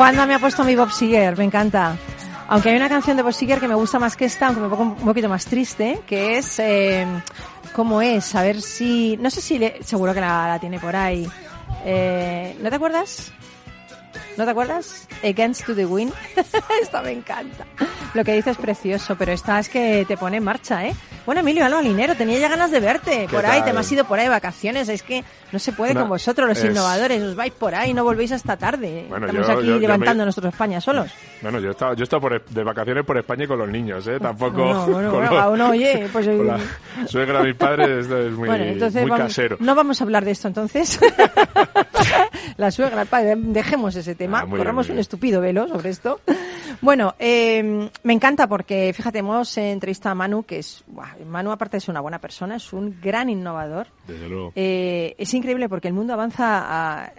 [SPEAKER 1] Juanda me ha puesto mi Bob Seger, me encanta. Aunque hay una canción de Bob Seger que me gusta más que esta, aunque me pongo un poquito más triste, que es... Eh, ¿Cómo es? A ver si... No sé si... le- seguro que la, la tiene por ahí. Eh, ¿No te acuerdas? ¿No te acuerdas? Against to the Wind. esta me encanta. Lo que dices es precioso, pero esta es que te pone en marcha, ¿eh? Bueno, Emilio Alba Linero, tenía ya ganas de verte por ahí, te me has ido por ahí de vacaciones, es que no se puede
[SPEAKER 5] Una-
[SPEAKER 1] con vosotros, los
[SPEAKER 5] es-
[SPEAKER 1] innovadores, os vais por ahí, no volvéis hasta tarde.
[SPEAKER 5] Bueno,
[SPEAKER 1] Estamos
[SPEAKER 5] yo-
[SPEAKER 1] aquí
[SPEAKER 5] yo- yo
[SPEAKER 1] levantando
[SPEAKER 5] me-
[SPEAKER 1] nuestra España solos.
[SPEAKER 5] Bueno, yo he estado, yo he estado por- de vacaciones por España y con los niños, ¿eh? Tampoco...
[SPEAKER 1] Bueno, bueno,
[SPEAKER 5] con
[SPEAKER 1] bueno,
[SPEAKER 5] los-
[SPEAKER 1] uno, oye, pues...
[SPEAKER 5] con la suegra de mis padres esto es muy,
[SPEAKER 1] bueno, entonces
[SPEAKER 5] muy
[SPEAKER 1] vamos-
[SPEAKER 5] casero.
[SPEAKER 1] no vamos a hablar de esto entonces. la suegra, el padre, dejemos ese tema,
[SPEAKER 5] Ah, bien,
[SPEAKER 1] corramos un
[SPEAKER 5] bien.
[SPEAKER 1] estúpido velo sobre esto. Bueno, eh, me encanta porque, fíjate, hemos entrevistado a Manu, que es, buah, Manu aparte de ser una buena persona, es un gran innovador.
[SPEAKER 5] Desde luego.
[SPEAKER 1] Eh, es increíble porque el mundo avanza a,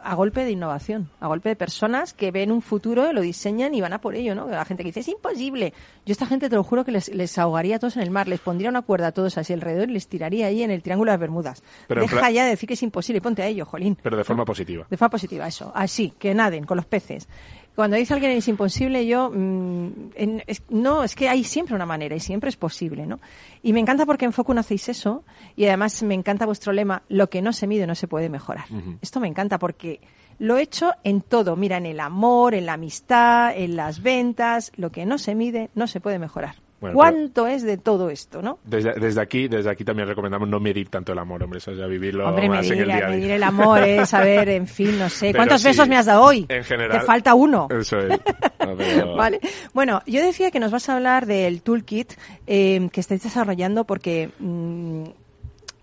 [SPEAKER 1] a golpe de innovación, a golpe de personas que ven un futuro, lo diseñan y van a por ello, ¿no? La gente que dice, es imposible. Yo a esta gente te lo juro que les, les ahogaría a todos en el mar, les pondría una cuerda a todos así alrededor y les tiraría ahí en el Triángulo de las Bermudas.
[SPEAKER 5] Pero
[SPEAKER 1] Deja ya de decir que es imposible, ponte a ello, jolín.
[SPEAKER 5] Pero de forma positiva.
[SPEAKER 1] De forma positiva, eso. Así, que naden con los peces. Cuando dice alguien es imposible, yo mm, en- es- no, es que hay siempre una manera y siempre es posible, ¿no? Y me encanta porque en Foco no hacéis eso y además me encanta vuestro lema, lo que no se mide no se puede mejorar. Esto me encanta porque lo he hecho en todo, mira, en el amor, en la amistad, en las ventas, lo que no se mide no se puede mejorar.
[SPEAKER 5] Bueno,
[SPEAKER 1] ¿Cuánto es de todo esto, no?
[SPEAKER 5] Desde, desde aquí desde aquí también recomendamos no medir tanto el amor, hombre, eso ya vivirlo
[SPEAKER 1] Hombre,
[SPEAKER 5] más en el
[SPEAKER 1] medir,
[SPEAKER 5] día a
[SPEAKER 1] medir el amor es, a ver, en fin, no sé.
[SPEAKER 5] Pero
[SPEAKER 1] ¿Cuántos
[SPEAKER 5] sí,
[SPEAKER 1] besos me has dado hoy?
[SPEAKER 5] En general.
[SPEAKER 1] Te falta uno.
[SPEAKER 5] Eso es. No, pero-
[SPEAKER 1] Vale. Bueno, yo decía que nos vas a hablar del toolkit eh, que estáis desarrollando porque, mm,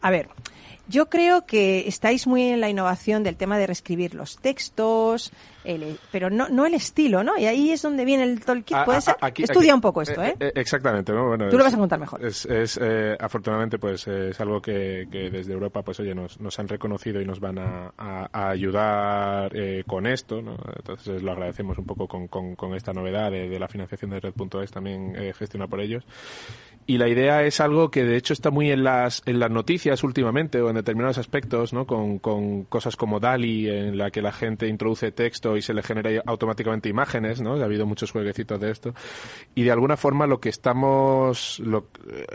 [SPEAKER 1] a ver, yo creo que estáis muy en la innovación del tema de reescribir los textos, el- pero no, no el estilo, ¿no? Y ahí es donde viene el toolkit.
[SPEAKER 5] A-
[SPEAKER 1] ¿Puede
[SPEAKER 5] a-
[SPEAKER 1] ser?
[SPEAKER 5] aquí-
[SPEAKER 1] Estudia
[SPEAKER 5] aquí-
[SPEAKER 1] un poco esto, ¿eh?
[SPEAKER 5] exactamente, ¿no? Bueno,
[SPEAKER 1] Tú lo vas a contar mejor.
[SPEAKER 5] Es, es, eh, afortunadamente, pues eh, es algo que, que desde Europa, pues oye, nos, nos han reconocido y nos van a, a- a ayudar eh, con esto, ¿no? Entonces lo agradecemos un poco con, con, con esta novedad de, de la financiación de Red.es también eh, gestionada por ellos. Y la idea es algo que de hecho está muy en las, en las noticias últimamente o en determinados aspectos, ¿no? Con, con cosas como DALI, en la que la gente introduce texto y se le genera automáticamente imágenes, ¿no? Ha habido muchos jueguecitos de esto. Y de alguna forma lo que estamos, lo, eh,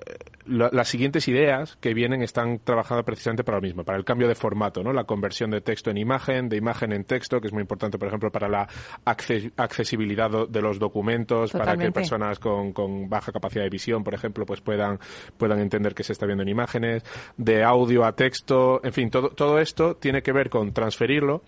[SPEAKER 5] la- las siguientes ideas que vienen están trabajando precisamente para lo mismo, para el cambio de formato, ¿no? La conversión de texto en imagen, de imagen en texto, que es muy importante, por ejemplo, para la acce- accesibilidad de los documentos, para que personas con, con baja capacidad de visión, por ejemplo, pues puedan, puedan entender que se está viendo en imágenes, de audio a texto, en fin, todo, todo esto tiene que ver con transferirlo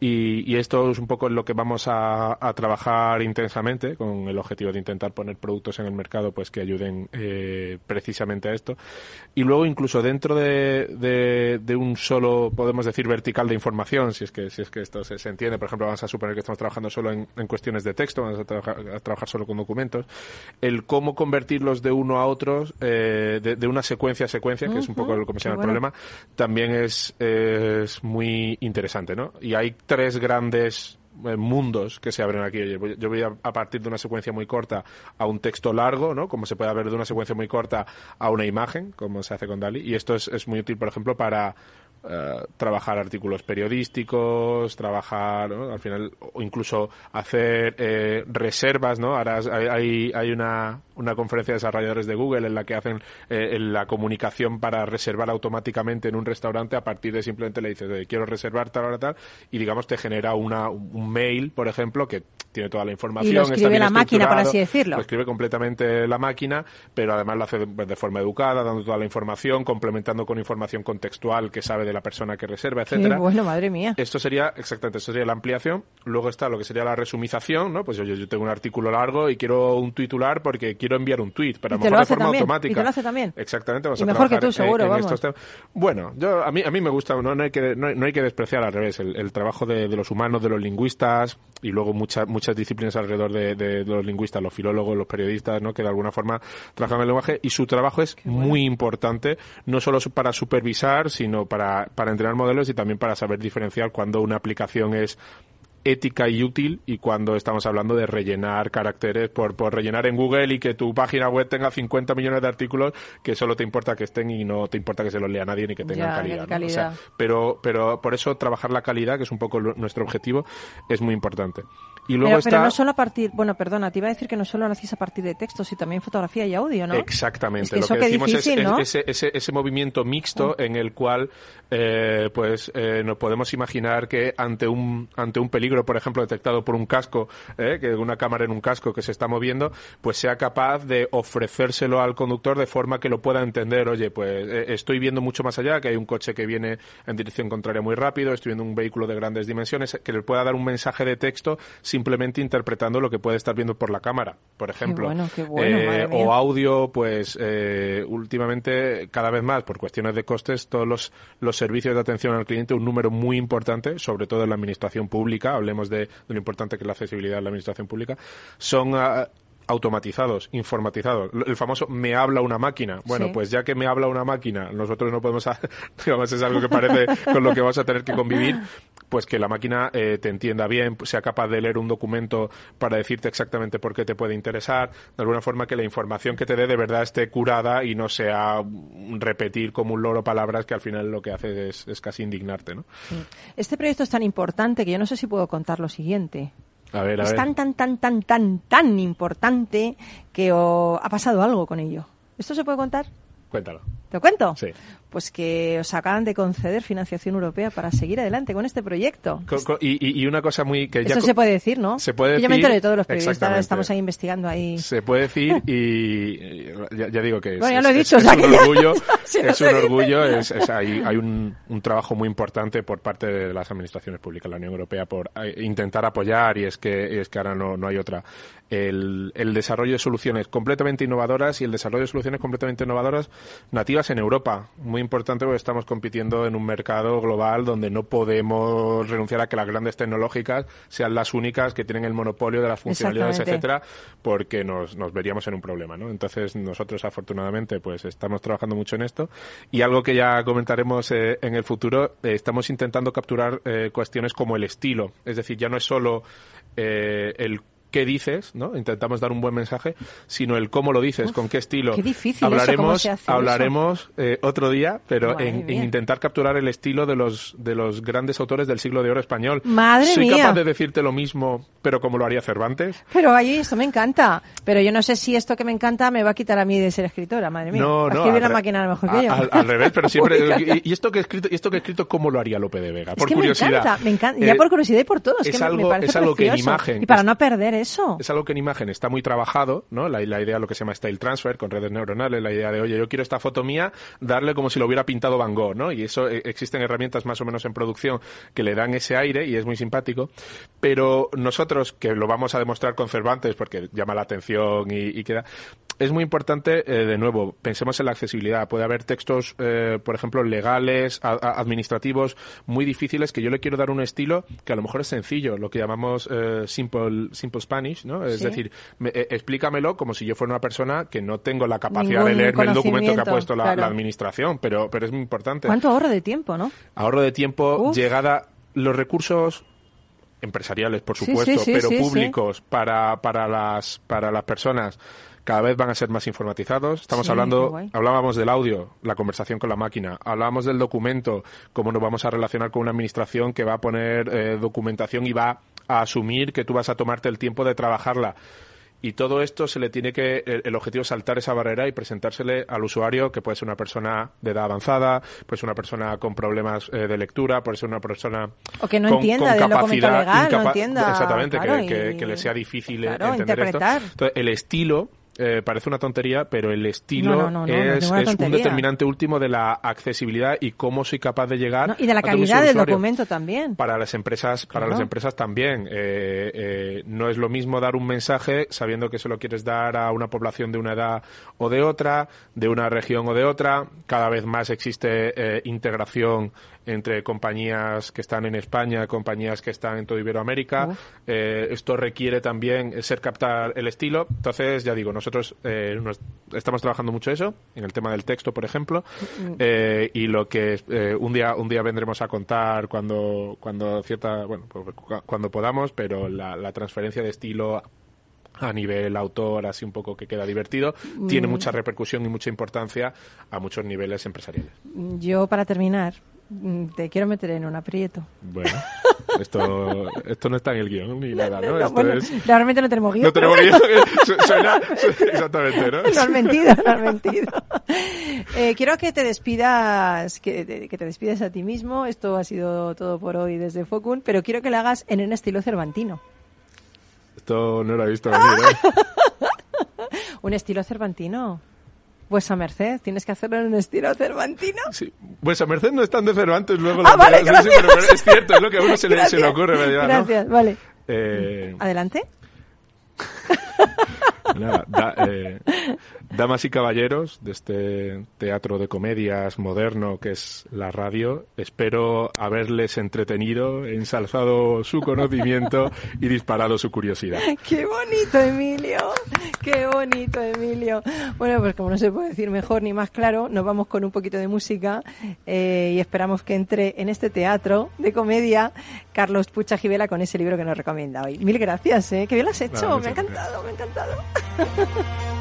[SPEAKER 5] y, y esto es un poco en lo que vamos a, a trabajar intensamente con el objetivo de intentar poner productos en el mercado pues que ayuden eh, precisamente a esto. Y luego incluso dentro de, de, de un solo, podemos decir, vertical de información, si es que, si es que esto se, se entiende, por ejemplo, vamos a suponer que estamos trabajando solo en, en cuestiones de texto, vamos a trabajar, a trabajar solo con documentos, el cómo convertirlos de uno a otros, eh, de, de una secuencia a secuencia, que es un poco lo que me llama el
[SPEAKER 1] bueno.
[SPEAKER 5] problema, también es, es muy interesante, ¿no? Y hay tres grandes eh, mundos que se abren aquí. Yo voy a, a partir de una secuencia muy corta a un texto largo, ¿no? Como se puede ver de una secuencia muy corta a una imagen, como se hace con DALI. Y esto es, es muy útil, por ejemplo, para eh, trabajar artículos periodísticos, trabajar, al final, o incluso hacer eh, reservas, ¿no? Ahora hay, hay una, una conferencia de desarrolladores de Google en la que hacen eh, la comunicación para reservar automáticamente en un restaurante a partir de simplemente le dices, "Oye, quiero reservar tal hora tal, y digamos te genera una, un mail, por ejemplo, que tiene toda la información.
[SPEAKER 1] Y lo
[SPEAKER 5] está
[SPEAKER 1] escribe
[SPEAKER 5] bien
[SPEAKER 1] la máquina, por así decirlo.
[SPEAKER 5] Lo escribe completamente la máquina, pero además lo hace de, pues, de forma educada, dando toda la información, complementando con información contextual que sabe de la persona que reserva,
[SPEAKER 1] Qué
[SPEAKER 5] etcétera.
[SPEAKER 1] bueno, madre mía.
[SPEAKER 5] Esto sería, exactamente, esto sería la ampliación. Luego está lo que sería la resumización, ¿no? Pues yo, yo tengo un artículo largo y quiero un titular porque quiero enviar un tweet, pero a lo mejor
[SPEAKER 1] lo
[SPEAKER 5] de forma
[SPEAKER 1] también,
[SPEAKER 5] automática.
[SPEAKER 1] y te lo hace también.
[SPEAKER 5] Exactamente, vamos
[SPEAKER 1] Y
[SPEAKER 5] a
[SPEAKER 1] mejor que tú, seguro,
[SPEAKER 5] en, en
[SPEAKER 1] vamos.
[SPEAKER 5] estos temas. Bueno, yo, a mí, a mí me gusta, no, no hay que, no, hay- no hay que despreciar al revés el, el trabajo de, de los humanos, de los lingüistas y luego muchas muchas disciplinas alrededor de, los lingüistas, los filólogos, los periodistas, ¿no? Que de alguna forma trabajan el lenguaje y su trabajo es muy importante, no solo para supervisar, sino para, para entrenar modelos y también para saber diferenciar cuando una aplicación es ética y útil y cuando estamos hablando de rellenar caracteres por, por rellenar en Google y que tu página web tenga 50 millones de artículos que solo te importa que estén y no te importa que se los lea nadie ni que tengan
[SPEAKER 1] Ya,
[SPEAKER 5] calidad. O sea, pero, pero por eso trabajar la calidad, que es un poco lo- nuestro objetivo, es muy importante. Y luego
[SPEAKER 1] Pero,
[SPEAKER 5] está...
[SPEAKER 1] pero no solo a partir, bueno, perdona, te iba a decir que no solo lo hacéis a partir de textos, sino también fotografía y audio, ¿no?
[SPEAKER 5] Exactamente.
[SPEAKER 1] Es que
[SPEAKER 5] Lo que decimos es-
[SPEAKER 1] difícil,
[SPEAKER 5] es,
[SPEAKER 1] ¿no?
[SPEAKER 5] ese, ese, ese movimiento mixto en el cual, eh, pues, eh, nos podemos imaginar que ante un ante un peligro, por ejemplo, detectado por un casco, eh, que una cámara en un casco que se está moviendo, pues sea capaz de ofrecérselo al conductor de forma que lo pueda entender. Oye, pues eh, estoy viendo mucho más allá, que hay un coche que viene en dirección contraria muy rápido, estoy viendo un vehículo de grandes dimensiones, que le pueda dar un mensaje de texto simplemente interpretando lo que puede estar viendo por la cámara, por ejemplo.
[SPEAKER 1] bueno, qué bueno,
[SPEAKER 5] Eh, o audio, pues eh, últimamente cada vez más por cuestiones de costes todos los, los servicios de atención al cliente un número muy importante, sobre todo en la administración pública, hablemos de, de lo importante que es la accesibilidad en la administración pública, son ah, automatizados, informatizados. El famoso me habla una máquina. Bueno,
[SPEAKER 1] Sí.
[SPEAKER 5] pues ya que me habla una máquina, nosotros no podemos, digamos, es algo que parece con lo que vamos a tener que convivir, pues que la máquina eh, te entienda bien, sea capaz de leer un documento para decirte exactamente por qué te puede interesar, de alguna forma que la información que te dé de verdad esté curada y no sea repetir como un loro palabras que al final lo que hace es, es casi indignarte, ¿no?
[SPEAKER 1] Este proyecto es tan importante que yo no sé si puedo contar lo siguiente.
[SPEAKER 5] A ver, a
[SPEAKER 1] Es
[SPEAKER 5] ver.
[SPEAKER 1] tan, tan, tan, tan, tan, tan importante que oh, ha pasado algo con ello. ¿Esto se puede contar?
[SPEAKER 5] Cuéntalo.
[SPEAKER 1] ¿Te lo cuento?
[SPEAKER 5] Sí.
[SPEAKER 1] Pues que os acaban de conceder financiación europea para seguir adelante con este proyecto.
[SPEAKER 5] Co- co- y, una cosa muy que ya
[SPEAKER 1] Esto se puede decir, ¿no?
[SPEAKER 5] Se puede
[SPEAKER 1] Que Yo me
[SPEAKER 5] decir,
[SPEAKER 1] entero de todos los periodistas, estamos ahí investigando ahí.
[SPEAKER 5] Se puede decir y ya, ya digo que es,
[SPEAKER 1] Bueno, ya lo he dicho,
[SPEAKER 5] es un orgullo,
[SPEAKER 1] si no
[SPEAKER 5] es un orgullo, es, hay, hay un, un trabajo muy importante por parte de las administraciones públicas de la Unión Europea por eh, intentar apoyar y es que es que ahora no, no hay otra el, el desarrollo de soluciones completamente innovadoras y el desarrollo de soluciones completamente innovadoras nativas en Europa. Muy importante porque estamos compitiendo en un mercado global donde no podemos renunciar a que las grandes tecnológicas sean las únicas que tienen el monopolio de las funcionalidades, etcétera, porque nos, nos veríamos en un problema, ¿no? Entonces nosotros afortunadamente pues estamos trabajando mucho en esto y algo que ya comentaremos eh, en el futuro, eh, estamos intentando capturar eh, cuestiones como el estilo, es decir, ya no es solo eh, el qué dices, ¿no? Intentamos dar un buen mensaje, sino el cómo lo dices, con qué estilo.
[SPEAKER 1] qué difícil eso, ¿cómo
[SPEAKER 5] hablaremos,
[SPEAKER 1] se hace eso?
[SPEAKER 5] hablaremos eh, otro día, pero en, intentar capturar el estilo de los de los grandes autores del siglo de oro español.
[SPEAKER 1] Madre
[SPEAKER 5] Soy
[SPEAKER 1] mía.
[SPEAKER 5] capaz de decirte lo mismo, pero como lo haría Cervantes.
[SPEAKER 1] Pero ahí esto me encanta. Pero yo no sé si esto que me encanta me va a quitar a mí de ser escritora, madre mía.
[SPEAKER 5] No, no.
[SPEAKER 1] escribir la máquina a lo mejor que yo.
[SPEAKER 5] Al, al revés, pero siempre. Y, esto que he escrito, y esto que he escrito, ¿cómo lo haría Lope de Vega?
[SPEAKER 1] Es
[SPEAKER 5] Por
[SPEAKER 1] que
[SPEAKER 5] curiosidad.
[SPEAKER 1] me encanta, me encanta. Ya
[SPEAKER 5] Eh,
[SPEAKER 1] por curiosidad y por todo. Es,
[SPEAKER 5] es
[SPEAKER 1] que me,
[SPEAKER 5] algo-
[SPEAKER 1] parece
[SPEAKER 5] es algo que en imagen-
[SPEAKER 1] Y para
[SPEAKER 5] es-
[SPEAKER 1] no perder eso.
[SPEAKER 5] Es algo que en imagen está muy trabajado, ¿no? La, la idea, lo que se llama style transfer con redes neuronales, la idea de, oye, yo quiero esta foto mía, darle como si lo hubiera pintado Van Gogh, ¿no? Y eso, eh, existen herramientas más o menos en producción que le dan ese aire y es muy simpático. Pero nosotros, que lo vamos a demostrar con Cervantes porque llama la atención y queda, es muy importante, eh, de nuevo, pensemos en la accesibilidad. Puede haber textos, eh, por ejemplo, legales, a- a- administrativos, muy difíciles que yo le quiero dar un estilo que a lo mejor es sencillo, lo que llamamos eh, simple, simple Spanish, ¿no? Es
[SPEAKER 1] Sí.
[SPEAKER 5] decir, me- eh, explícamelo como si yo fuera una persona que no tengo la capacidad
[SPEAKER 1] Ningún
[SPEAKER 5] de leerme el documento que ha puesto la,
[SPEAKER 1] claro.
[SPEAKER 5] la administración, pero, pero es muy importante.
[SPEAKER 1] ¿Cuánto ahorro de tiempo, no?
[SPEAKER 5] Ahorro de tiempo,
[SPEAKER 1] Uf.
[SPEAKER 5] llegada, los recursos empresariales, por supuesto,
[SPEAKER 1] sí, sí,
[SPEAKER 5] pero públicos para, para las para las personas cada vez van a ser más informatizados. Estamos
[SPEAKER 1] Sí,
[SPEAKER 5] hablando, hablábamos del audio, la conversación con la máquina, hablábamos del documento, cómo nos vamos a relacionar con una administración que va a poner eh, documentación y va a asumir que tú vas a tomarte el tiempo de trabajarla. Y todo esto se le tiene que, el, objetivo es saltar esa barrera y presentársele al usuario, que puede ser una persona de edad avanzada, puede ser una persona con problemas eh, de lectura, puede ser una persona
[SPEAKER 1] O que no
[SPEAKER 5] con-
[SPEAKER 1] entienda
[SPEAKER 5] con capacidad
[SPEAKER 1] legal, no entienda,
[SPEAKER 5] Exactamente, que-
[SPEAKER 1] claro,
[SPEAKER 5] que,
[SPEAKER 1] y-
[SPEAKER 5] que le sea difícil
[SPEAKER 1] claro,
[SPEAKER 5] entender
[SPEAKER 1] interpretar.
[SPEAKER 5] esto. Entonces, el estilo eh, parece una tontería, pero el estilo
[SPEAKER 1] No, no, no, no, no es
[SPEAKER 5] un determinante último de la accesibilidad y cómo soy capaz de llegar
[SPEAKER 1] y de la calidad del
[SPEAKER 5] usuario.
[SPEAKER 1] documento también.
[SPEAKER 5] Para las empresas, para
[SPEAKER 1] Claro.
[SPEAKER 5] las empresas también. Eh, eh, no es lo mismo dar un mensaje sabiendo que se lo quieres dar a una población de una edad o de otra, de una región o de otra. Cada vez más existe integración entre compañías que están en España, compañías que están en toda Iberoamérica. Eh, esto requiere también ser captar el estilo. Entonces, ya digo, nosotros eh, nos- estamos trabajando mucho eso, en el tema del texto, por ejemplo, eh, y lo que eh, un día un día vendremos a contar cuando cuando cierta bueno pues, cu- cuando podamos, pero la, la transferencia de estilo a nivel autor, así un poco que queda divertido, tiene mucha repercusión y mucha importancia a muchos niveles empresariales.
[SPEAKER 1] Yo, para terminar, mm, te quiero meter en un aprieto.
[SPEAKER 5] Bueno, esto, esto no está en el guion ni nada, ¿no?
[SPEAKER 1] No,
[SPEAKER 5] Esto
[SPEAKER 1] bueno,
[SPEAKER 5] es...
[SPEAKER 1] realmente no tenemos guion.
[SPEAKER 5] No tenemos guion. Su- Suena, su- exactamente, ¿no?
[SPEAKER 1] No has mentido, no has mentido. Eh, quiero que te despidas, que que te despides a ti mismo. Esto ha sido todo por hoy desde Focun, pero quiero que lo hagas en un estilo cervantino.
[SPEAKER 5] Esto no lo he visto venir, ¿eh?
[SPEAKER 1] Un estilo cervantino. Vuesa merced, tienes que hacerlo en un estilo cervantino.
[SPEAKER 5] Sí. Vuesa merced no están de Cervantes luego.
[SPEAKER 1] Ah, vale,
[SPEAKER 5] sí, sí,
[SPEAKER 1] gracias.
[SPEAKER 5] pero, es cierto, es lo que a uno se le, se le
[SPEAKER 1] Gracias,
[SPEAKER 5] ocurre.
[SPEAKER 1] Gracias, vale.
[SPEAKER 5] Eh,
[SPEAKER 1] Adelante.
[SPEAKER 5] Nada, da- eh, damas y caballeros de este teatro de comedias moderno que es la radio, espero haberles entretenido, ensalzado su conocimiento y disparado su curiosidad.
[SPEAKER 1] Qué bonito, Emilio. Qué bonito, Emilio. Bueno, pues como no se puede decir mejor ni más claro, nos vamos con un poquito de música eh, y esperamos que entre en este teatro de comedia Carlos Pucha Givela con ese libro que nos recomienda hoy. Mil gracias, ¿eh? Qué bien lo has hecho.
[SPEAKER 5] Nada,
[SPEAKER 1] me ha encantado, me ha encantado.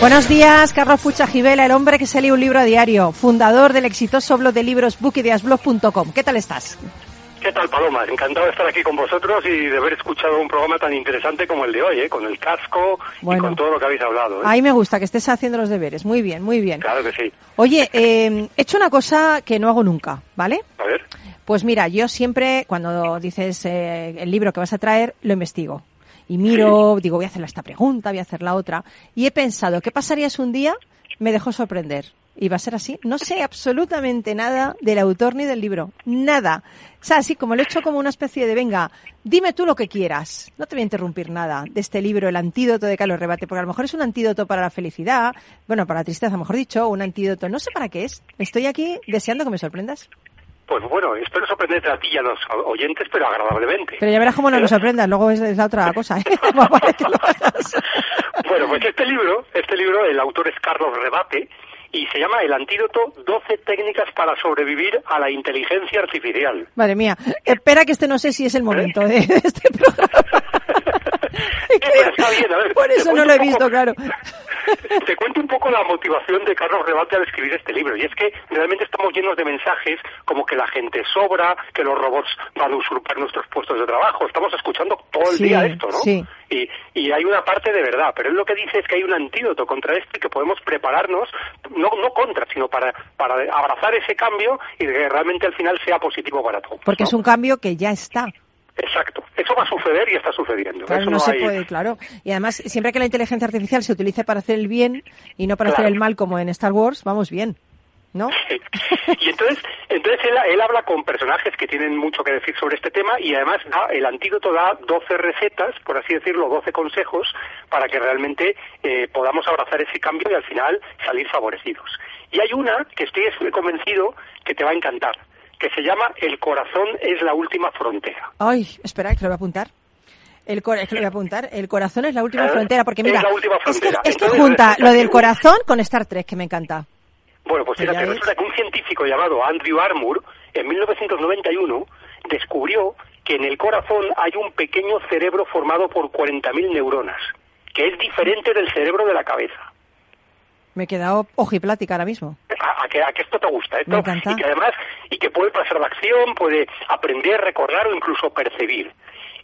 [SPEAKER 1] Buenos días, Carlos Pucha Gibela, el hombre que se lee un libro a diario, fundador del exitoso blog de libros bookideasblog.com. ¿Qué tal estás?
[SPEAKER 7] ¿Qué tal, Paloma? Encantado de estar aquí con vosotros y de haber escuchado un programa tan interesante como el de hoy, ¿eh? con el casco
[SPEAKER 1] Bueno.
[SPEAKER 7] y con todo lo que habéis hablado. ¿eh?
[SPEAKER 1] Ahí me gusta que estés haciendo los deberes. Muy bien, muy bien.
[SPEAKER 7] Claro que sí.
[SPEAKER 1] Oye, eh, he hecho una cosa que no hago nunca, ¿vale?
[SPEAKER 7] A ver.
[SPEAKER 1] Pues mira, yo siempre, cuando dices eh, el libro que vas a traer, lo investigo. Y miro, digo, voy a hacerle esta pregunta, voy a hacer la otra. Y he pensado, ¿qué pasaría un día me dejó sorprender? Y va a ser así. No sé absolutamente nada del autor ni del libro. Nada. O sea, así como lo he hecho como una especie de, venga, dime tú lo que quieras. No te voy a interrumpir nada de este libro, El antídoto de Carlos Rebate, porque a lo mejor es un antídoto para la felicidad, bueno, para la tristeza, mejor dicho, un antídoto, no sé para qué es. Estoy aquí deseando que me sorprendas.
[SPEAKER 7] Pues bueno, espero sorprenderte a ti y a los oyentes, pero agradablemente.
[SPEAKER 1] Pero ya verás cómo no nos sorprendas, luego es, es la otra cosa. ¿eh?
[SPEAKER 7] Bueno, pues este libro, este libro, el autor es Carlos Rebate y se llama El antídoto 12 técnicas para sobrevivir a la inteligencia artificial.
[SPEAKER 1] Madre mía, espera que este no sé si es el momento de este programa.
[SPEAKER 7] pero está bien, a ver,
[SPEAKER 1] Por eso no lo he visto,
[SPEAKER 7] poco.
[SPEAKER 1] claro.
[SPEAKER 7] Te cuento un poco la motivación de Carlos Rebate al escribir este libro. Y es que realmente estamos llenos de mensajes como que la gente sobra, que los robots van a usurpar nuestros puestos de trabajo. Estamos escuchando todo el
[SPEAKER 1] Sí,
[SPEAKER 7] día esto, ¿no?
[SPEAKER 1] sí.
[SPEAKER 7] Y, y hay una parte de verdad, pero él lo que dice es que hay un antídoto contra esto y que podemos prepararnos, no, no contra, sino para, para abrazar ese cambio y que realmente al final sea positivo para todos.
[SPEAKER 1] Porque
[SPEAKER 7] ¿no?
[SPEAKER 1] es un cambio que ya está.
[SPEAKER 7] Exacto. Eso va a suceder y está sucediendo.
[SPEAKER 1] Claro,
[SPEAKER 7] Eso
[SPEAKER 1] no,
[SPEAKER 7] no
[SPEAKER 1] se
[SPEAKER 7] hay-
[SPEAKER 1] puede, claro. Y además, siempre que la inteligencia artificial se utilice para hacer el bien y no para hacer el mal como en Star Wars, vamos bien. ¿No?
[SPEAKER 7] Sí. Y entonces, entonces él, él habla con personajes que tienen mucho que decir sobre este tema y además da, el antídoto da 12 recetas, por así decirlo, 12 consejos para que realmente eh, podamos abrazar ese cambio y al final salir favorecidos. Y hay una que estoy convencido que te va a encantar, que se llama El corazón es la última frontera.
[SPEAKER 1] Ay, espera, que lo voy a apuntar. El cor- es que lo voy a apuntar. El corazón es la última
[SPEAKER 7] Eh,
[SPEAKER 1] frontera, porque
[SPEAKER 7] es
[SPEAKER 1] mira,
[SPEAKER 7] la última
[SPEAKER 1] es que,
[SPEAKER 7] frontera.
[SPEAKER 1] es que junta
[SPEAKER 7] resulta
[SPEAKER 1] lo del corazón con Star Trek, que me encanta.
[SPEAKER 7] Bueno, pues
[SPEAKER 1] Pues
[SPEAKER 7] fíjate,
[SPEAKER 1] ves.
[SPEAKER 7] resulta que un científico llamado Andrew Armour, en 1991, descubrió que en el corazón hay un pequeño cerebro formado por 40.000 neuronas, que es diferente del cerebro de la cabeza.
[SPEAKER 1] Me he quedado ojiplática ahora mismo.
[SPEAKER 7] A, a que, a que esto te gusta, esto,
[SPEAKER 1] Me encanta.
[SPEAKER 7] y que además, y que puede pasar de acción, puede aprender, recordar o incluso percibir.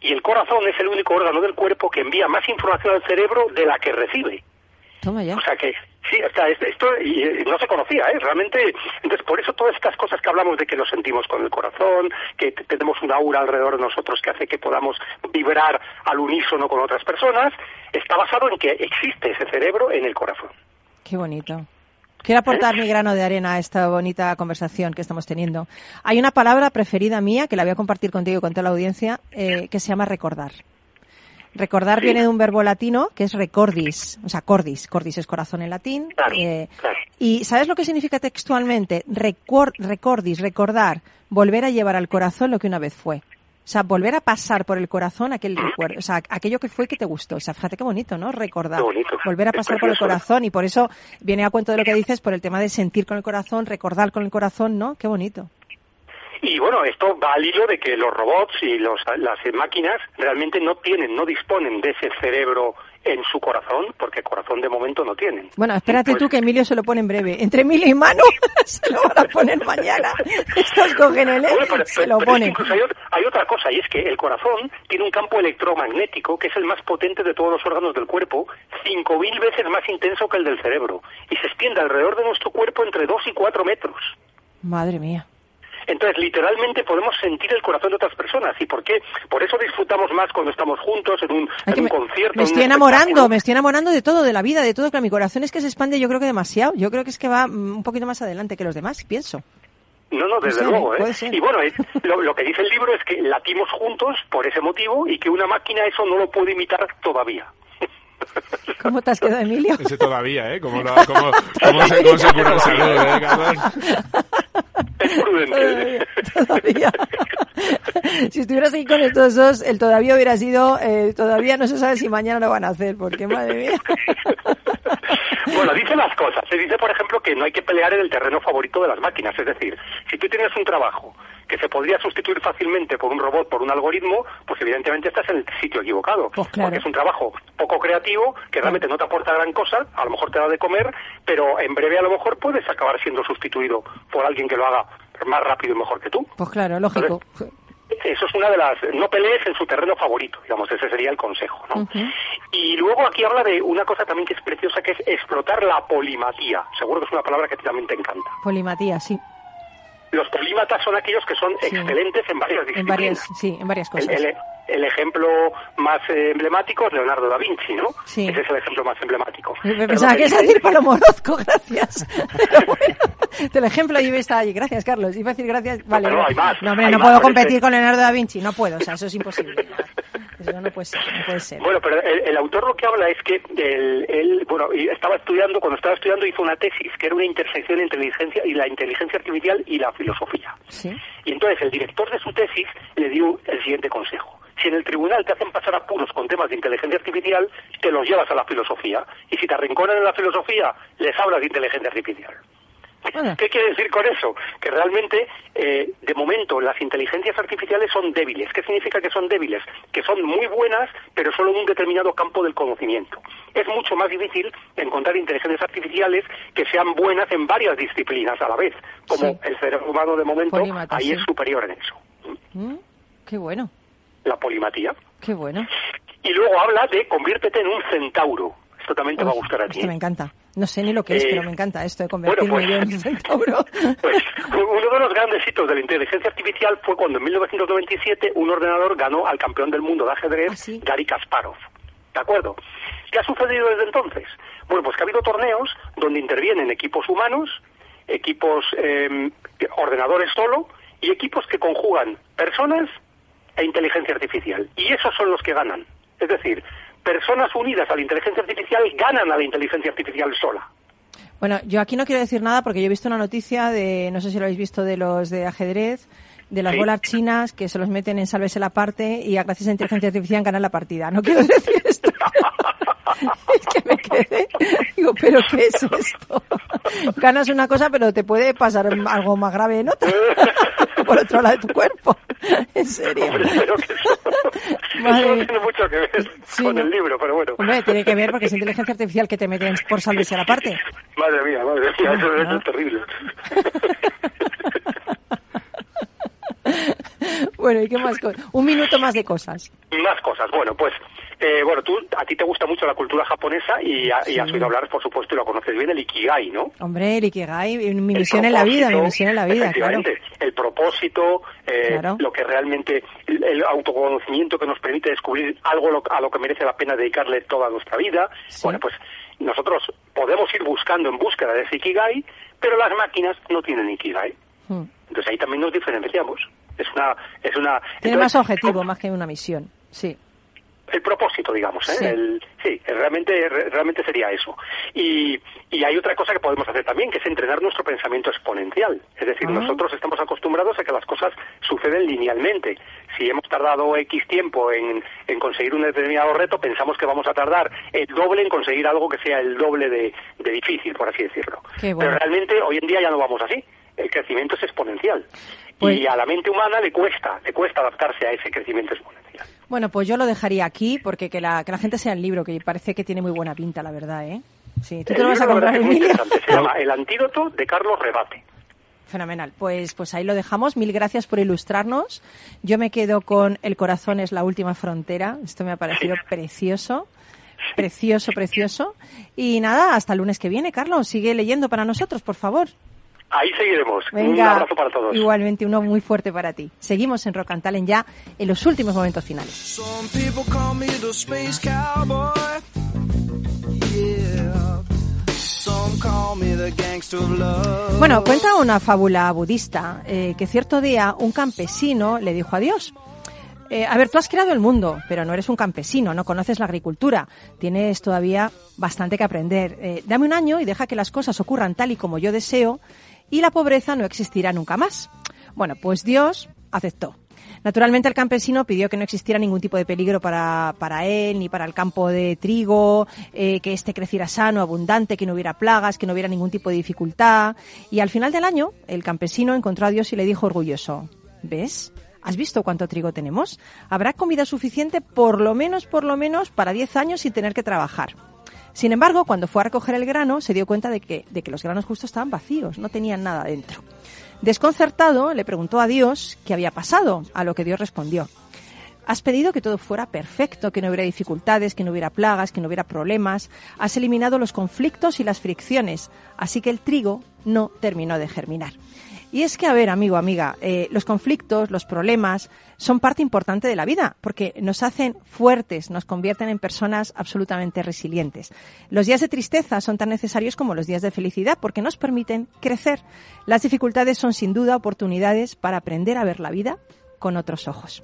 [SPEAKER 7] Y el corazón es el único órgano del cuerpo que envía más información al cerebro de la que recibe.
[SPEAKER 1] Toma ya.
[SPEAKER 7] O sea que, sí, o sea, esto, y, eh, no se conocía, ¿eh? Realmente, entonces por eso todas estas cosas que hablamos de que lo sentimos con el corazón, que tenemos una aura alrededor de nosotros que hace que podamos vibrar al unísono con otras personas, está basado en que existe ese cerebro en el corazón.
[SPEAKER 1] Qué bonito. Quiero aportar mi grano de arena a esta bonita conversación que estamos teniendo. Hay una palabra preferida mía que la voy a compartir contigo y con toda la audiencia eh, que se llama recordar. Recordar
[SPEAKER 7] Sí.
[SPEAKER 1] viene de un verbo latino que es recordis, o sea, cordis. Cordis es corazón en latín.
[SPEAKER 7] Claro,
[SPEAKER 1] eh,
[SPEAKER 7] claro.
[SPEAKER 1] ¿Y sabes lo que significa textualmente? Recor- recordis, recordar, volver a llevar al corazón lo que una vez fue. O sea, volver a pasar por el corazón aquel recuerdo, o sea, aquello que fue que te gustó. O sea, fíjate qué bonito, ¿no? Recordar.
[SPEAKER 7] Qué bonito.
[SPEAKER 1] Volver a pasar por el
[SPEAKER 7] ¿eh?
[SPEAKER 1] corazón. Y por eso viene a cuento de lo que dices por el tema de sentir con el corazón, recordar con el corazón, ¿no? Qué bonito.
[SPEAKER 7] Y bueno, esto va al hilo de que los robots y los, las máquinas realmente no tienen, no disponen de ese cerebro en su corazón, porque corazón de momento no tienen.
[SPEAKER 1] Bueno, espérate
[SPEAKER 7] Pues-
[SPEAKER 1] tú que Emilio se lo pone en breve. Entre Emilio y Manu se lo van a poner mañana. Estos cogen el
[SPEAKER 7] Bueno, pero-
[SPEAKER 1] se lo ponen.
[SPEAKER 7] incluso hay otra cosa, y es que el corazón tiene un campo electromagnético que es el más potente de todos los órganos del cuerpo, 5.000 veces más intenso que el del cerebro, y se extiende alrededor de nuestro cuerpo entre 2 y 4 metros.
[SPEAKER 1] Madre mía.
[SPEAKER 7] Entonces, literalmente podemos sentir el corazón de otras personas. ¿Y por qué? Por eso disfrutamos más cuando estamos juntos en un,
[SPEAKER 1] Ay,
[SPEAKER 7] en
[SPEAKER 1] que
[SPEAKER 7] un
[SPEAKER 1] me,
[SPEAKER 7] concierto.
[SPEAKER 1] me
[SPEAKER 7] en un
[SPEAKER 1] estoy enamorando, me estoy enamorando de todo, de la vida, de todo. Claro, mi corazón es que se expande, yo creo que demasiado. Yo creo que es que va mm, un poquito más adelante que los demás, pienso.
[SPEAKER 7] No, no, desde luego.
[SPEAKER 1] ¿eh?
[SPEAKER 7] ¿eh? Y bueno, es- lo, lo que dice el libro es que latimos juntos por ese motivo y que una máquina eso no lo puede imitar todavía.
[SPEAKER 1] ¿Cómo te has quedado, Emilio?
[SPEAKER 5] Ese todavía, ¿eh? ¿Cómo, lo- cómo- cómo se, cómo se cura el salud, eh, Carlos?
[SPEAKER 7] Es prudente.
[SPEAKER 1] Todavía. si estuvieras ahí con estos dos, el todavía hubiera sido, eh, todavía no se sabe si mañana lo van a hacer, porque madre mía.
[SPEAKER 7] Bueno, dice las cosas. Se dice, por ejemplo, que no hay que pelear en el terreno favorito de las máquinas. Es decir, si tú tienes un trabajo que se podría sustituir fácilmente por un robot, por un algoritmo, pues evidentemente estás en el sitio equivocado.
[SPEAKER 1] Pues claro.
[SPEAKER 7] Porque es un trabajo poco creativo, que realmente no te aporta gran cosa, a lo mejor te da de comer, pero en breve a lo mejor puedes acabar siendo sustituido por alguien que lo haga más rápido y mejor que tú.
[SPEAKER 1] Pues claro, lógico.
[SPEAKER 7] Eso es una de las... No pelees en su terreno favorito, digamos, ese sería el consejo, ¿no? Y luego aquí habla de una cosa también que es preciosa, que es explotar la polimatía. Seguro que es una palabra que a ti también te encanta.
[SPEAKER 1] Polimatía, sí.
[SPEAKER 7] Los polímatas son aquellos que son excelentes en varias
[SPEAKER 1] En
[SPEAKER 7] disciplinas.
[SPEAKER 1] varias, sí, en varias cosas.
[SPEAKER 7] El, el- el ejemplo más eh, emblemático es Leonardo da Vinci, ¿no?
[SPEAKER 1] Sí.
[SPEAKER 7] Ese es el ejemplo más emblemático.
[SPEAKER 1] Me pensaba que
[SPEAKER 7] dice-
[SPEAKER 1] decir Orozco, gracias. Pero bueno, del ejemplo yo está allí. Gracias, Carlos. Iba a decir gracias. Vale,
[SPEAKER 7] pero
[SPEAKER 1] no,
[SPEAKER 7] hay más,
[SPEAKER 1] no, hombre,
[SPEAKER 7] hay
[SPEAKER 1] no
[SPEAKER 7] más,
[SPEAKER 1] puedo competir con Leonardo da Vinci. No puedo, o sea, eso es imposible. No puede ser, no puede ser.
[SPEAKER 7] Bueno, pero el, el autor lo que habla es que él, él, bueno, estaba estudiando, cuando estaba estudiando hizo una tesis que era una intersección entre inteligencia y la inteligencia artificial y la filosofía.
[SPEAKER 1] Sí.
[SPEAKER 7] Y entonces el director de su tesis le dio el siguiente consejo. Si en el tribunal te hacen pasar apuros con temas de inteligencia artificial, te los llevas a la filosofía. Y si te arrinconan en la filosofía, les hablas de inteligencia artificial. ¿Qué quiere decir con eso? Que realmente, eh, de momento, las inteligencias artificiales son débiles. ¿Qué significa que son débiles? Que son muy buenas, pero solo en un determinado campo del conocimiento. Es mucho más difícil encontrar inteligencias artificiales que sean buenas en varias disciplinas a la vez. Como
[SPEAKER 1] Sí.
[SPEAKER 7] el cerebro humano, de momento, ahí
[SPEAKER 1] sí.
[SPEAKER 7] es superior en eso.
[SPEAKER 1] Mm, Qué bueno,
[SPEAKER 7] La polimatía.
[SPEAKER 1] qué bueno.
[SPEAKER 7] Y luego habla de conviértete en un centauro. Esto también te va a gustar a ti.
[SPEAKER 1] Esto me encanta. No sé ni lo que es,
[SPEAKER 7] Eh,
[SPEAKER 1] pero me encanta esto de convertirme
[SPEAKER 7] bueno,
[SPEAKER 1] yo en
[SPEAKER 7] pues-
[SPEAKER 1] un centauro.
[SPEAKER 7] Pues uno de los grandes hitos de la inteligencia artificial fue cuando en 1997 un ordenador ganó al campeón del mundo de ajedrez,
[SPEAKER 1] ¿Ah, sí?
[SPEAKER 7] Gary Kasparov. ¿De acuerdo? ¿Qué ha sucedido desde entonces? Bueno, pues que ha habido torneos donde intervienen equipos humanos, equipos eh, ordenadores solo y equipos que conjugan personas e inteligencia artificial. Y esos son los que ganan. Es decir, personas unidas a la inteligencia artificial ganan a la inteligencia artificial sola.
[SPEAKER 1] Bueno, yo aquí no quiero decir nada porque yo he visto una noticia de, no sé si lo habéis visto, de los de ajedrez, de las
[SPEAKER 7] Sí.
[SPEAKER 1] bolas chinas que se los meten en sálvese la parte y a gracias a inteligencia artificial ganan la partida. No quiero decir esto. es que me quedé. Digo, ¿pero qué es esto? Ganas una cosa, pero te puede pasar algo más grave en otra. Por otro lado de tu cuerpo. En serio.
[SPEAKER 7] Hombre, pero que eso, eso no tiene mucho que ver
[SPEAKER 1] Sí,
[SPEAKER 7] con
[SPEAKER 1] ¿no?
[SPEAKER 7] el libro, pero bueno.
[SPEAKER 1] Hombre, tiene que ver porque es inteligencia artificial que te meten por sálvese la parte.
[SPEAKER 7] Madre mía, madre mía, eso, eso
[SPEAKER 1] Ah.
[SPEAKER 7] es terrible.
[SPEAKER 1] Bueno, ¿y qué más? Un minuto más de cosas.
[SPEAKER 7] Más cosas. Bueno, pues, eh, bueno, tú, a ti te gusta mucho la cultura japonesa y, ha- y has oído hablar, por supuesto, y lo conoces bien, el Ikigai, ¿no?
[SPEAKER 1] Hombre, el Ikigai, mi misión en la vida, mi misión en la vida, claro.
[SPEAKER 7] efectivamente, El propósito, eh,
[SPEAKER 1] Claro.
[SPEAKER 7] lo que realmente, el, el autoconocimiento que nos permite descubrir algo lo- a lo que merece la pena dedicarle toda nuestra vida.
[SPEAKER 1] Sí.
[SPEAKER 7] Bueno, pues nosotros podemos ir buscando en búsqueda de ese Ikigai, pero las máquinas no tienen Ikigai.
[SPEAKER 1] Hmm.
[SPEAKER 7] Entonces ahí también nos diferenciamos. Es una, es una.
[SPEAKER 1] Tiene
[SPEAKER 7] entonces,
[SPEAKER 1] más objetivo, más que una misión. Sí.
[SPEAKER 7] El propósito, digamos, ¿eh?
[SPEAKER 1] Sí.
[SPEAKER 7] El- sí, realmente, re- realmente sería eso. Y, y hay otra cosa que podemos hacer también, que es entrenar nuestro pensamiento exponencial. Es decir, nosotros estamos acostumbrados a que las cosas suceden linealmente. Si hemos tardado X tiempo en, en conseguir un determinado reto, pensamos que vamos a tardar el doble en conseguir algo que sea el doble de, de difícil, por así decirlo.
[SPEAKER 1] Bueno.
[SPEAKER 7] Pero realmente hoy en día ya no vamos así. El crecimiento es exponencial.
[SPEAKER 1] Pues-
[SPEAKER 7] Y a la mente humana le cuesta, le cuesta adaptarse a ese crecimiento exponencial.
[SPEAKER 1] Bueno, pues yo lo dejaría aquí porque que la, que la gente sea el libro, que parece que tiene muy buena pinta, la verdad, ¿eh? Sí, ¿tú te
[SPEAKER 7] El
[SPEAKER 1] lo vas a comprar,
[SPEAKER 7] interesante. Se llama El antídoto de Carlos Rebate.
[SPEAKER 1] Fenomenal. Pues, pues ahí lo dejamos. Mil gracias por ilustrarnos. Yo me quedo con El corazón es la última frontera. Esto me ha parecido precioso. Precioso, precioso. Y nada, hasta el lunes que viene, Carlos. Sigue leyendo para nosotros, por favor.
[SPEAKER 7] Ahí seguiremos. Un
[SPEAKER 1] Venga,
[SPEAKER 7] abrazo para todos.
[SPEAKER 1] igualmente uno muy fuerte para ti. Seguimos en Rock and Talent ya en los últimos momentos finales.
[SPEAKER 8] Some people call me the space cowboy. Yeah. Some call me the gangster of love.
[SPEAKER 1] Bueno, cuenta una fábula budista eh, que cierto día un campesino le dijo a Dios. eh, a ver, tú has creado el mundo, pero no eres un campesino, no conoces la agricultura, tienes todavía bastante que aprender. Eh, dame un año y deja que las cosas ocurran tal y como yo deseo y la pobreza no existirá nunca más. Bueno, pues Dios aceptó. Naturalmente el campesino pidió que no existiera ningún tipo de peligro para, para él, ni para el campo de trigo, eh, que éste creciera sano, abundante, que no hubiera plagas, que no hubiera ningún tipo de dificultad. Y al final del año, el campesino encontró a Dios y le dijo orgulloso, ¿Ves? ¿Has visto cuánto trigo tenemos? Habrá comida suficiente por lo menos, por lo menos, para 10 años sin tener que trabajar. Sin embargo, cuando fue a recoger el grano, se dio cuenta de que, de que los granos justo estaban vacíos, no tenían nada dentro. Desconcertado, le preguntó a Dios qué había pasado, a lo que Dios respondió. Has pedido que todo fuera perfecto, que no hubiera dificultades, que no hubiera plagas, que no hubiera problemas. Has eliminado los conflictos y las fricciones, así que el trigo no terminó de germinar. Y es que, a ver, amigo, amiga, eh, los conflictos, los problemas son parte importante de la vida, porque nos hacen fuertes, nos convierten en personas absolutamente resilientes. Los días de tristeza son tan necesarios como los días de felicidad, porque nos permiten crecer. Las dificultades son sin duda oportunidades para aprender a ver la vida con otros ojos.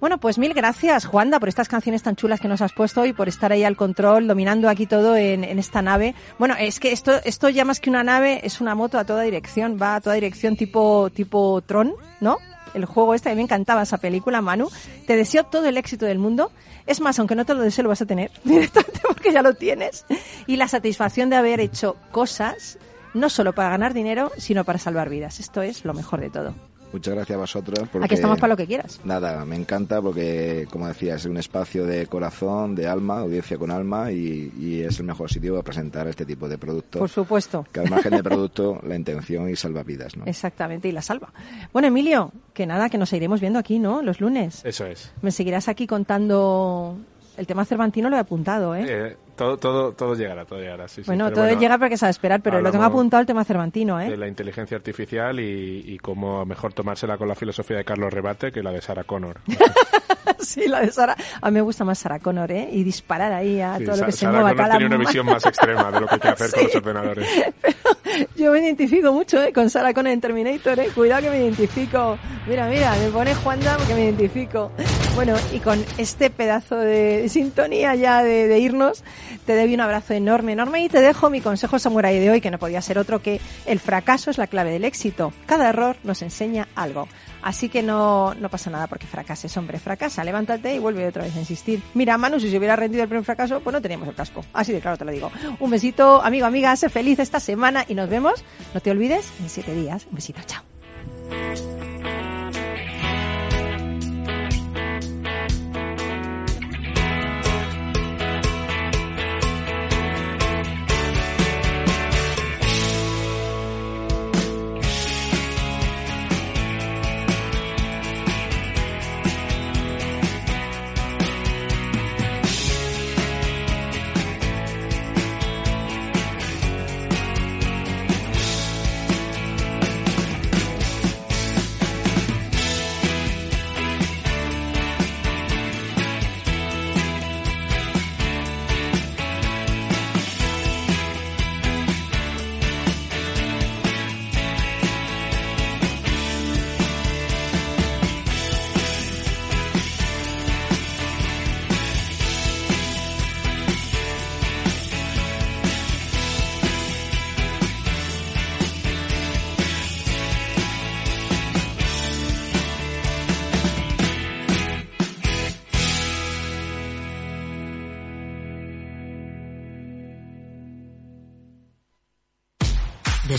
[SPEAKER 1] Bueno, pues mil gracias, Juanda, por estas canciones tan chulas que nos has puesto y por estar ahí al control, dominando aquí todo en, en, esta nave. Bueno, es que esto, esto ya más que una nave, es una moto a toda dirección, va a toda dirección tipo, tipo Tron, ¿no? El juego este, a mí me encantaba esa película, Manu. Te deseo todo el éxito del mundo. Es más, aunque no te lo deseo, lo vas a tener, directamente porque ya lo tienes. Y la satisfacción de haber hecho cosas, no solo para ganar dinero, sino para salvar vidas. Esto es lo mejor de todo.
[SPEAKER 4] Muchas gracias a vosotros. Porque,
[SPEAKER 1] Aquí estamos para lo que quieras.
[SPEAKER 4] Nada, me encanta porque, como decía, es un espacio de corazón, de alma, audiencia con alma y, y es el mejor sitio para presentar este tipo de productos.
[SPEAKER 1] Por supuesto.
[SPEAKER 4] Que al margen de producto, la intención y salva vidas, ¿no?
[SPEAKER 1] Exactamente, y la salva. Bueno, Emilio, que nada, que nos iremos viendo aquí, ¿no? Los lunes.
[SPEAKER 5] Eso es.
[SPEAKER 1] Me seguirás aquí contando el tema Cervantino lo he apuntado, ¿eh?
[SPEAKER 5] eh todo, todo, todo llegará, todo llegará. Sí, sí.
[SPEAKER 1] Bueno,
[SPEAKER 5] Pero
[SPEAKER 1] todo
[SPEAKER 5] bueno,
[SPEAKER 1] llega porque sabe esperar, pero lo tengo apuntado el tema Cervantino, ¿eh?
[SPEAKER 5] De la inteligencia artificial y, y cómo mejor tomársela con la filosofía de Carlos Rebate que la de Sarah Connor.
[SPEAKER 1] sí, la de Sara. A mí me gusta más Sarah Connor, ¿eh? Y disparar ahí a
[SPEAKER 5] Sí,
[SPEAKER 1] todo lo que se mueva.
[SPEAKER 5] Connor
[SPEAKER 1] cada
[SPEAKER 5] tenía una visión más extrema de lo que hay que hacer con los ordenadores.
[SPEAKER 1] Yo me identifico mucho ¿eh? con Sarah Connor en Terminator, ¿eh? cuidado que me identifico. Mira, mira, me pone Juanda porque me identifico. Bueno, y con este pedazo de sintonía ya de, de irnos, te doy un abrazo enorme, enorme y te dejo mi consejo samurai de hoy, que no podía ser otro que el fracaso es la clave del éxito. Cada error nos enseña algo. Así que no, no pasa nada porque fracases, hombre, fracasa, levántate y vuelve otra vez a insistir. Mira, Manu, si se hubiera rendido el primer fracaso, pues no teníamos el casco. Así de claro te lo digo. Un besito, amigo, amiga, sé feliz esta semana y nos vemos, no te olvides, en siete días. Un besito, chao.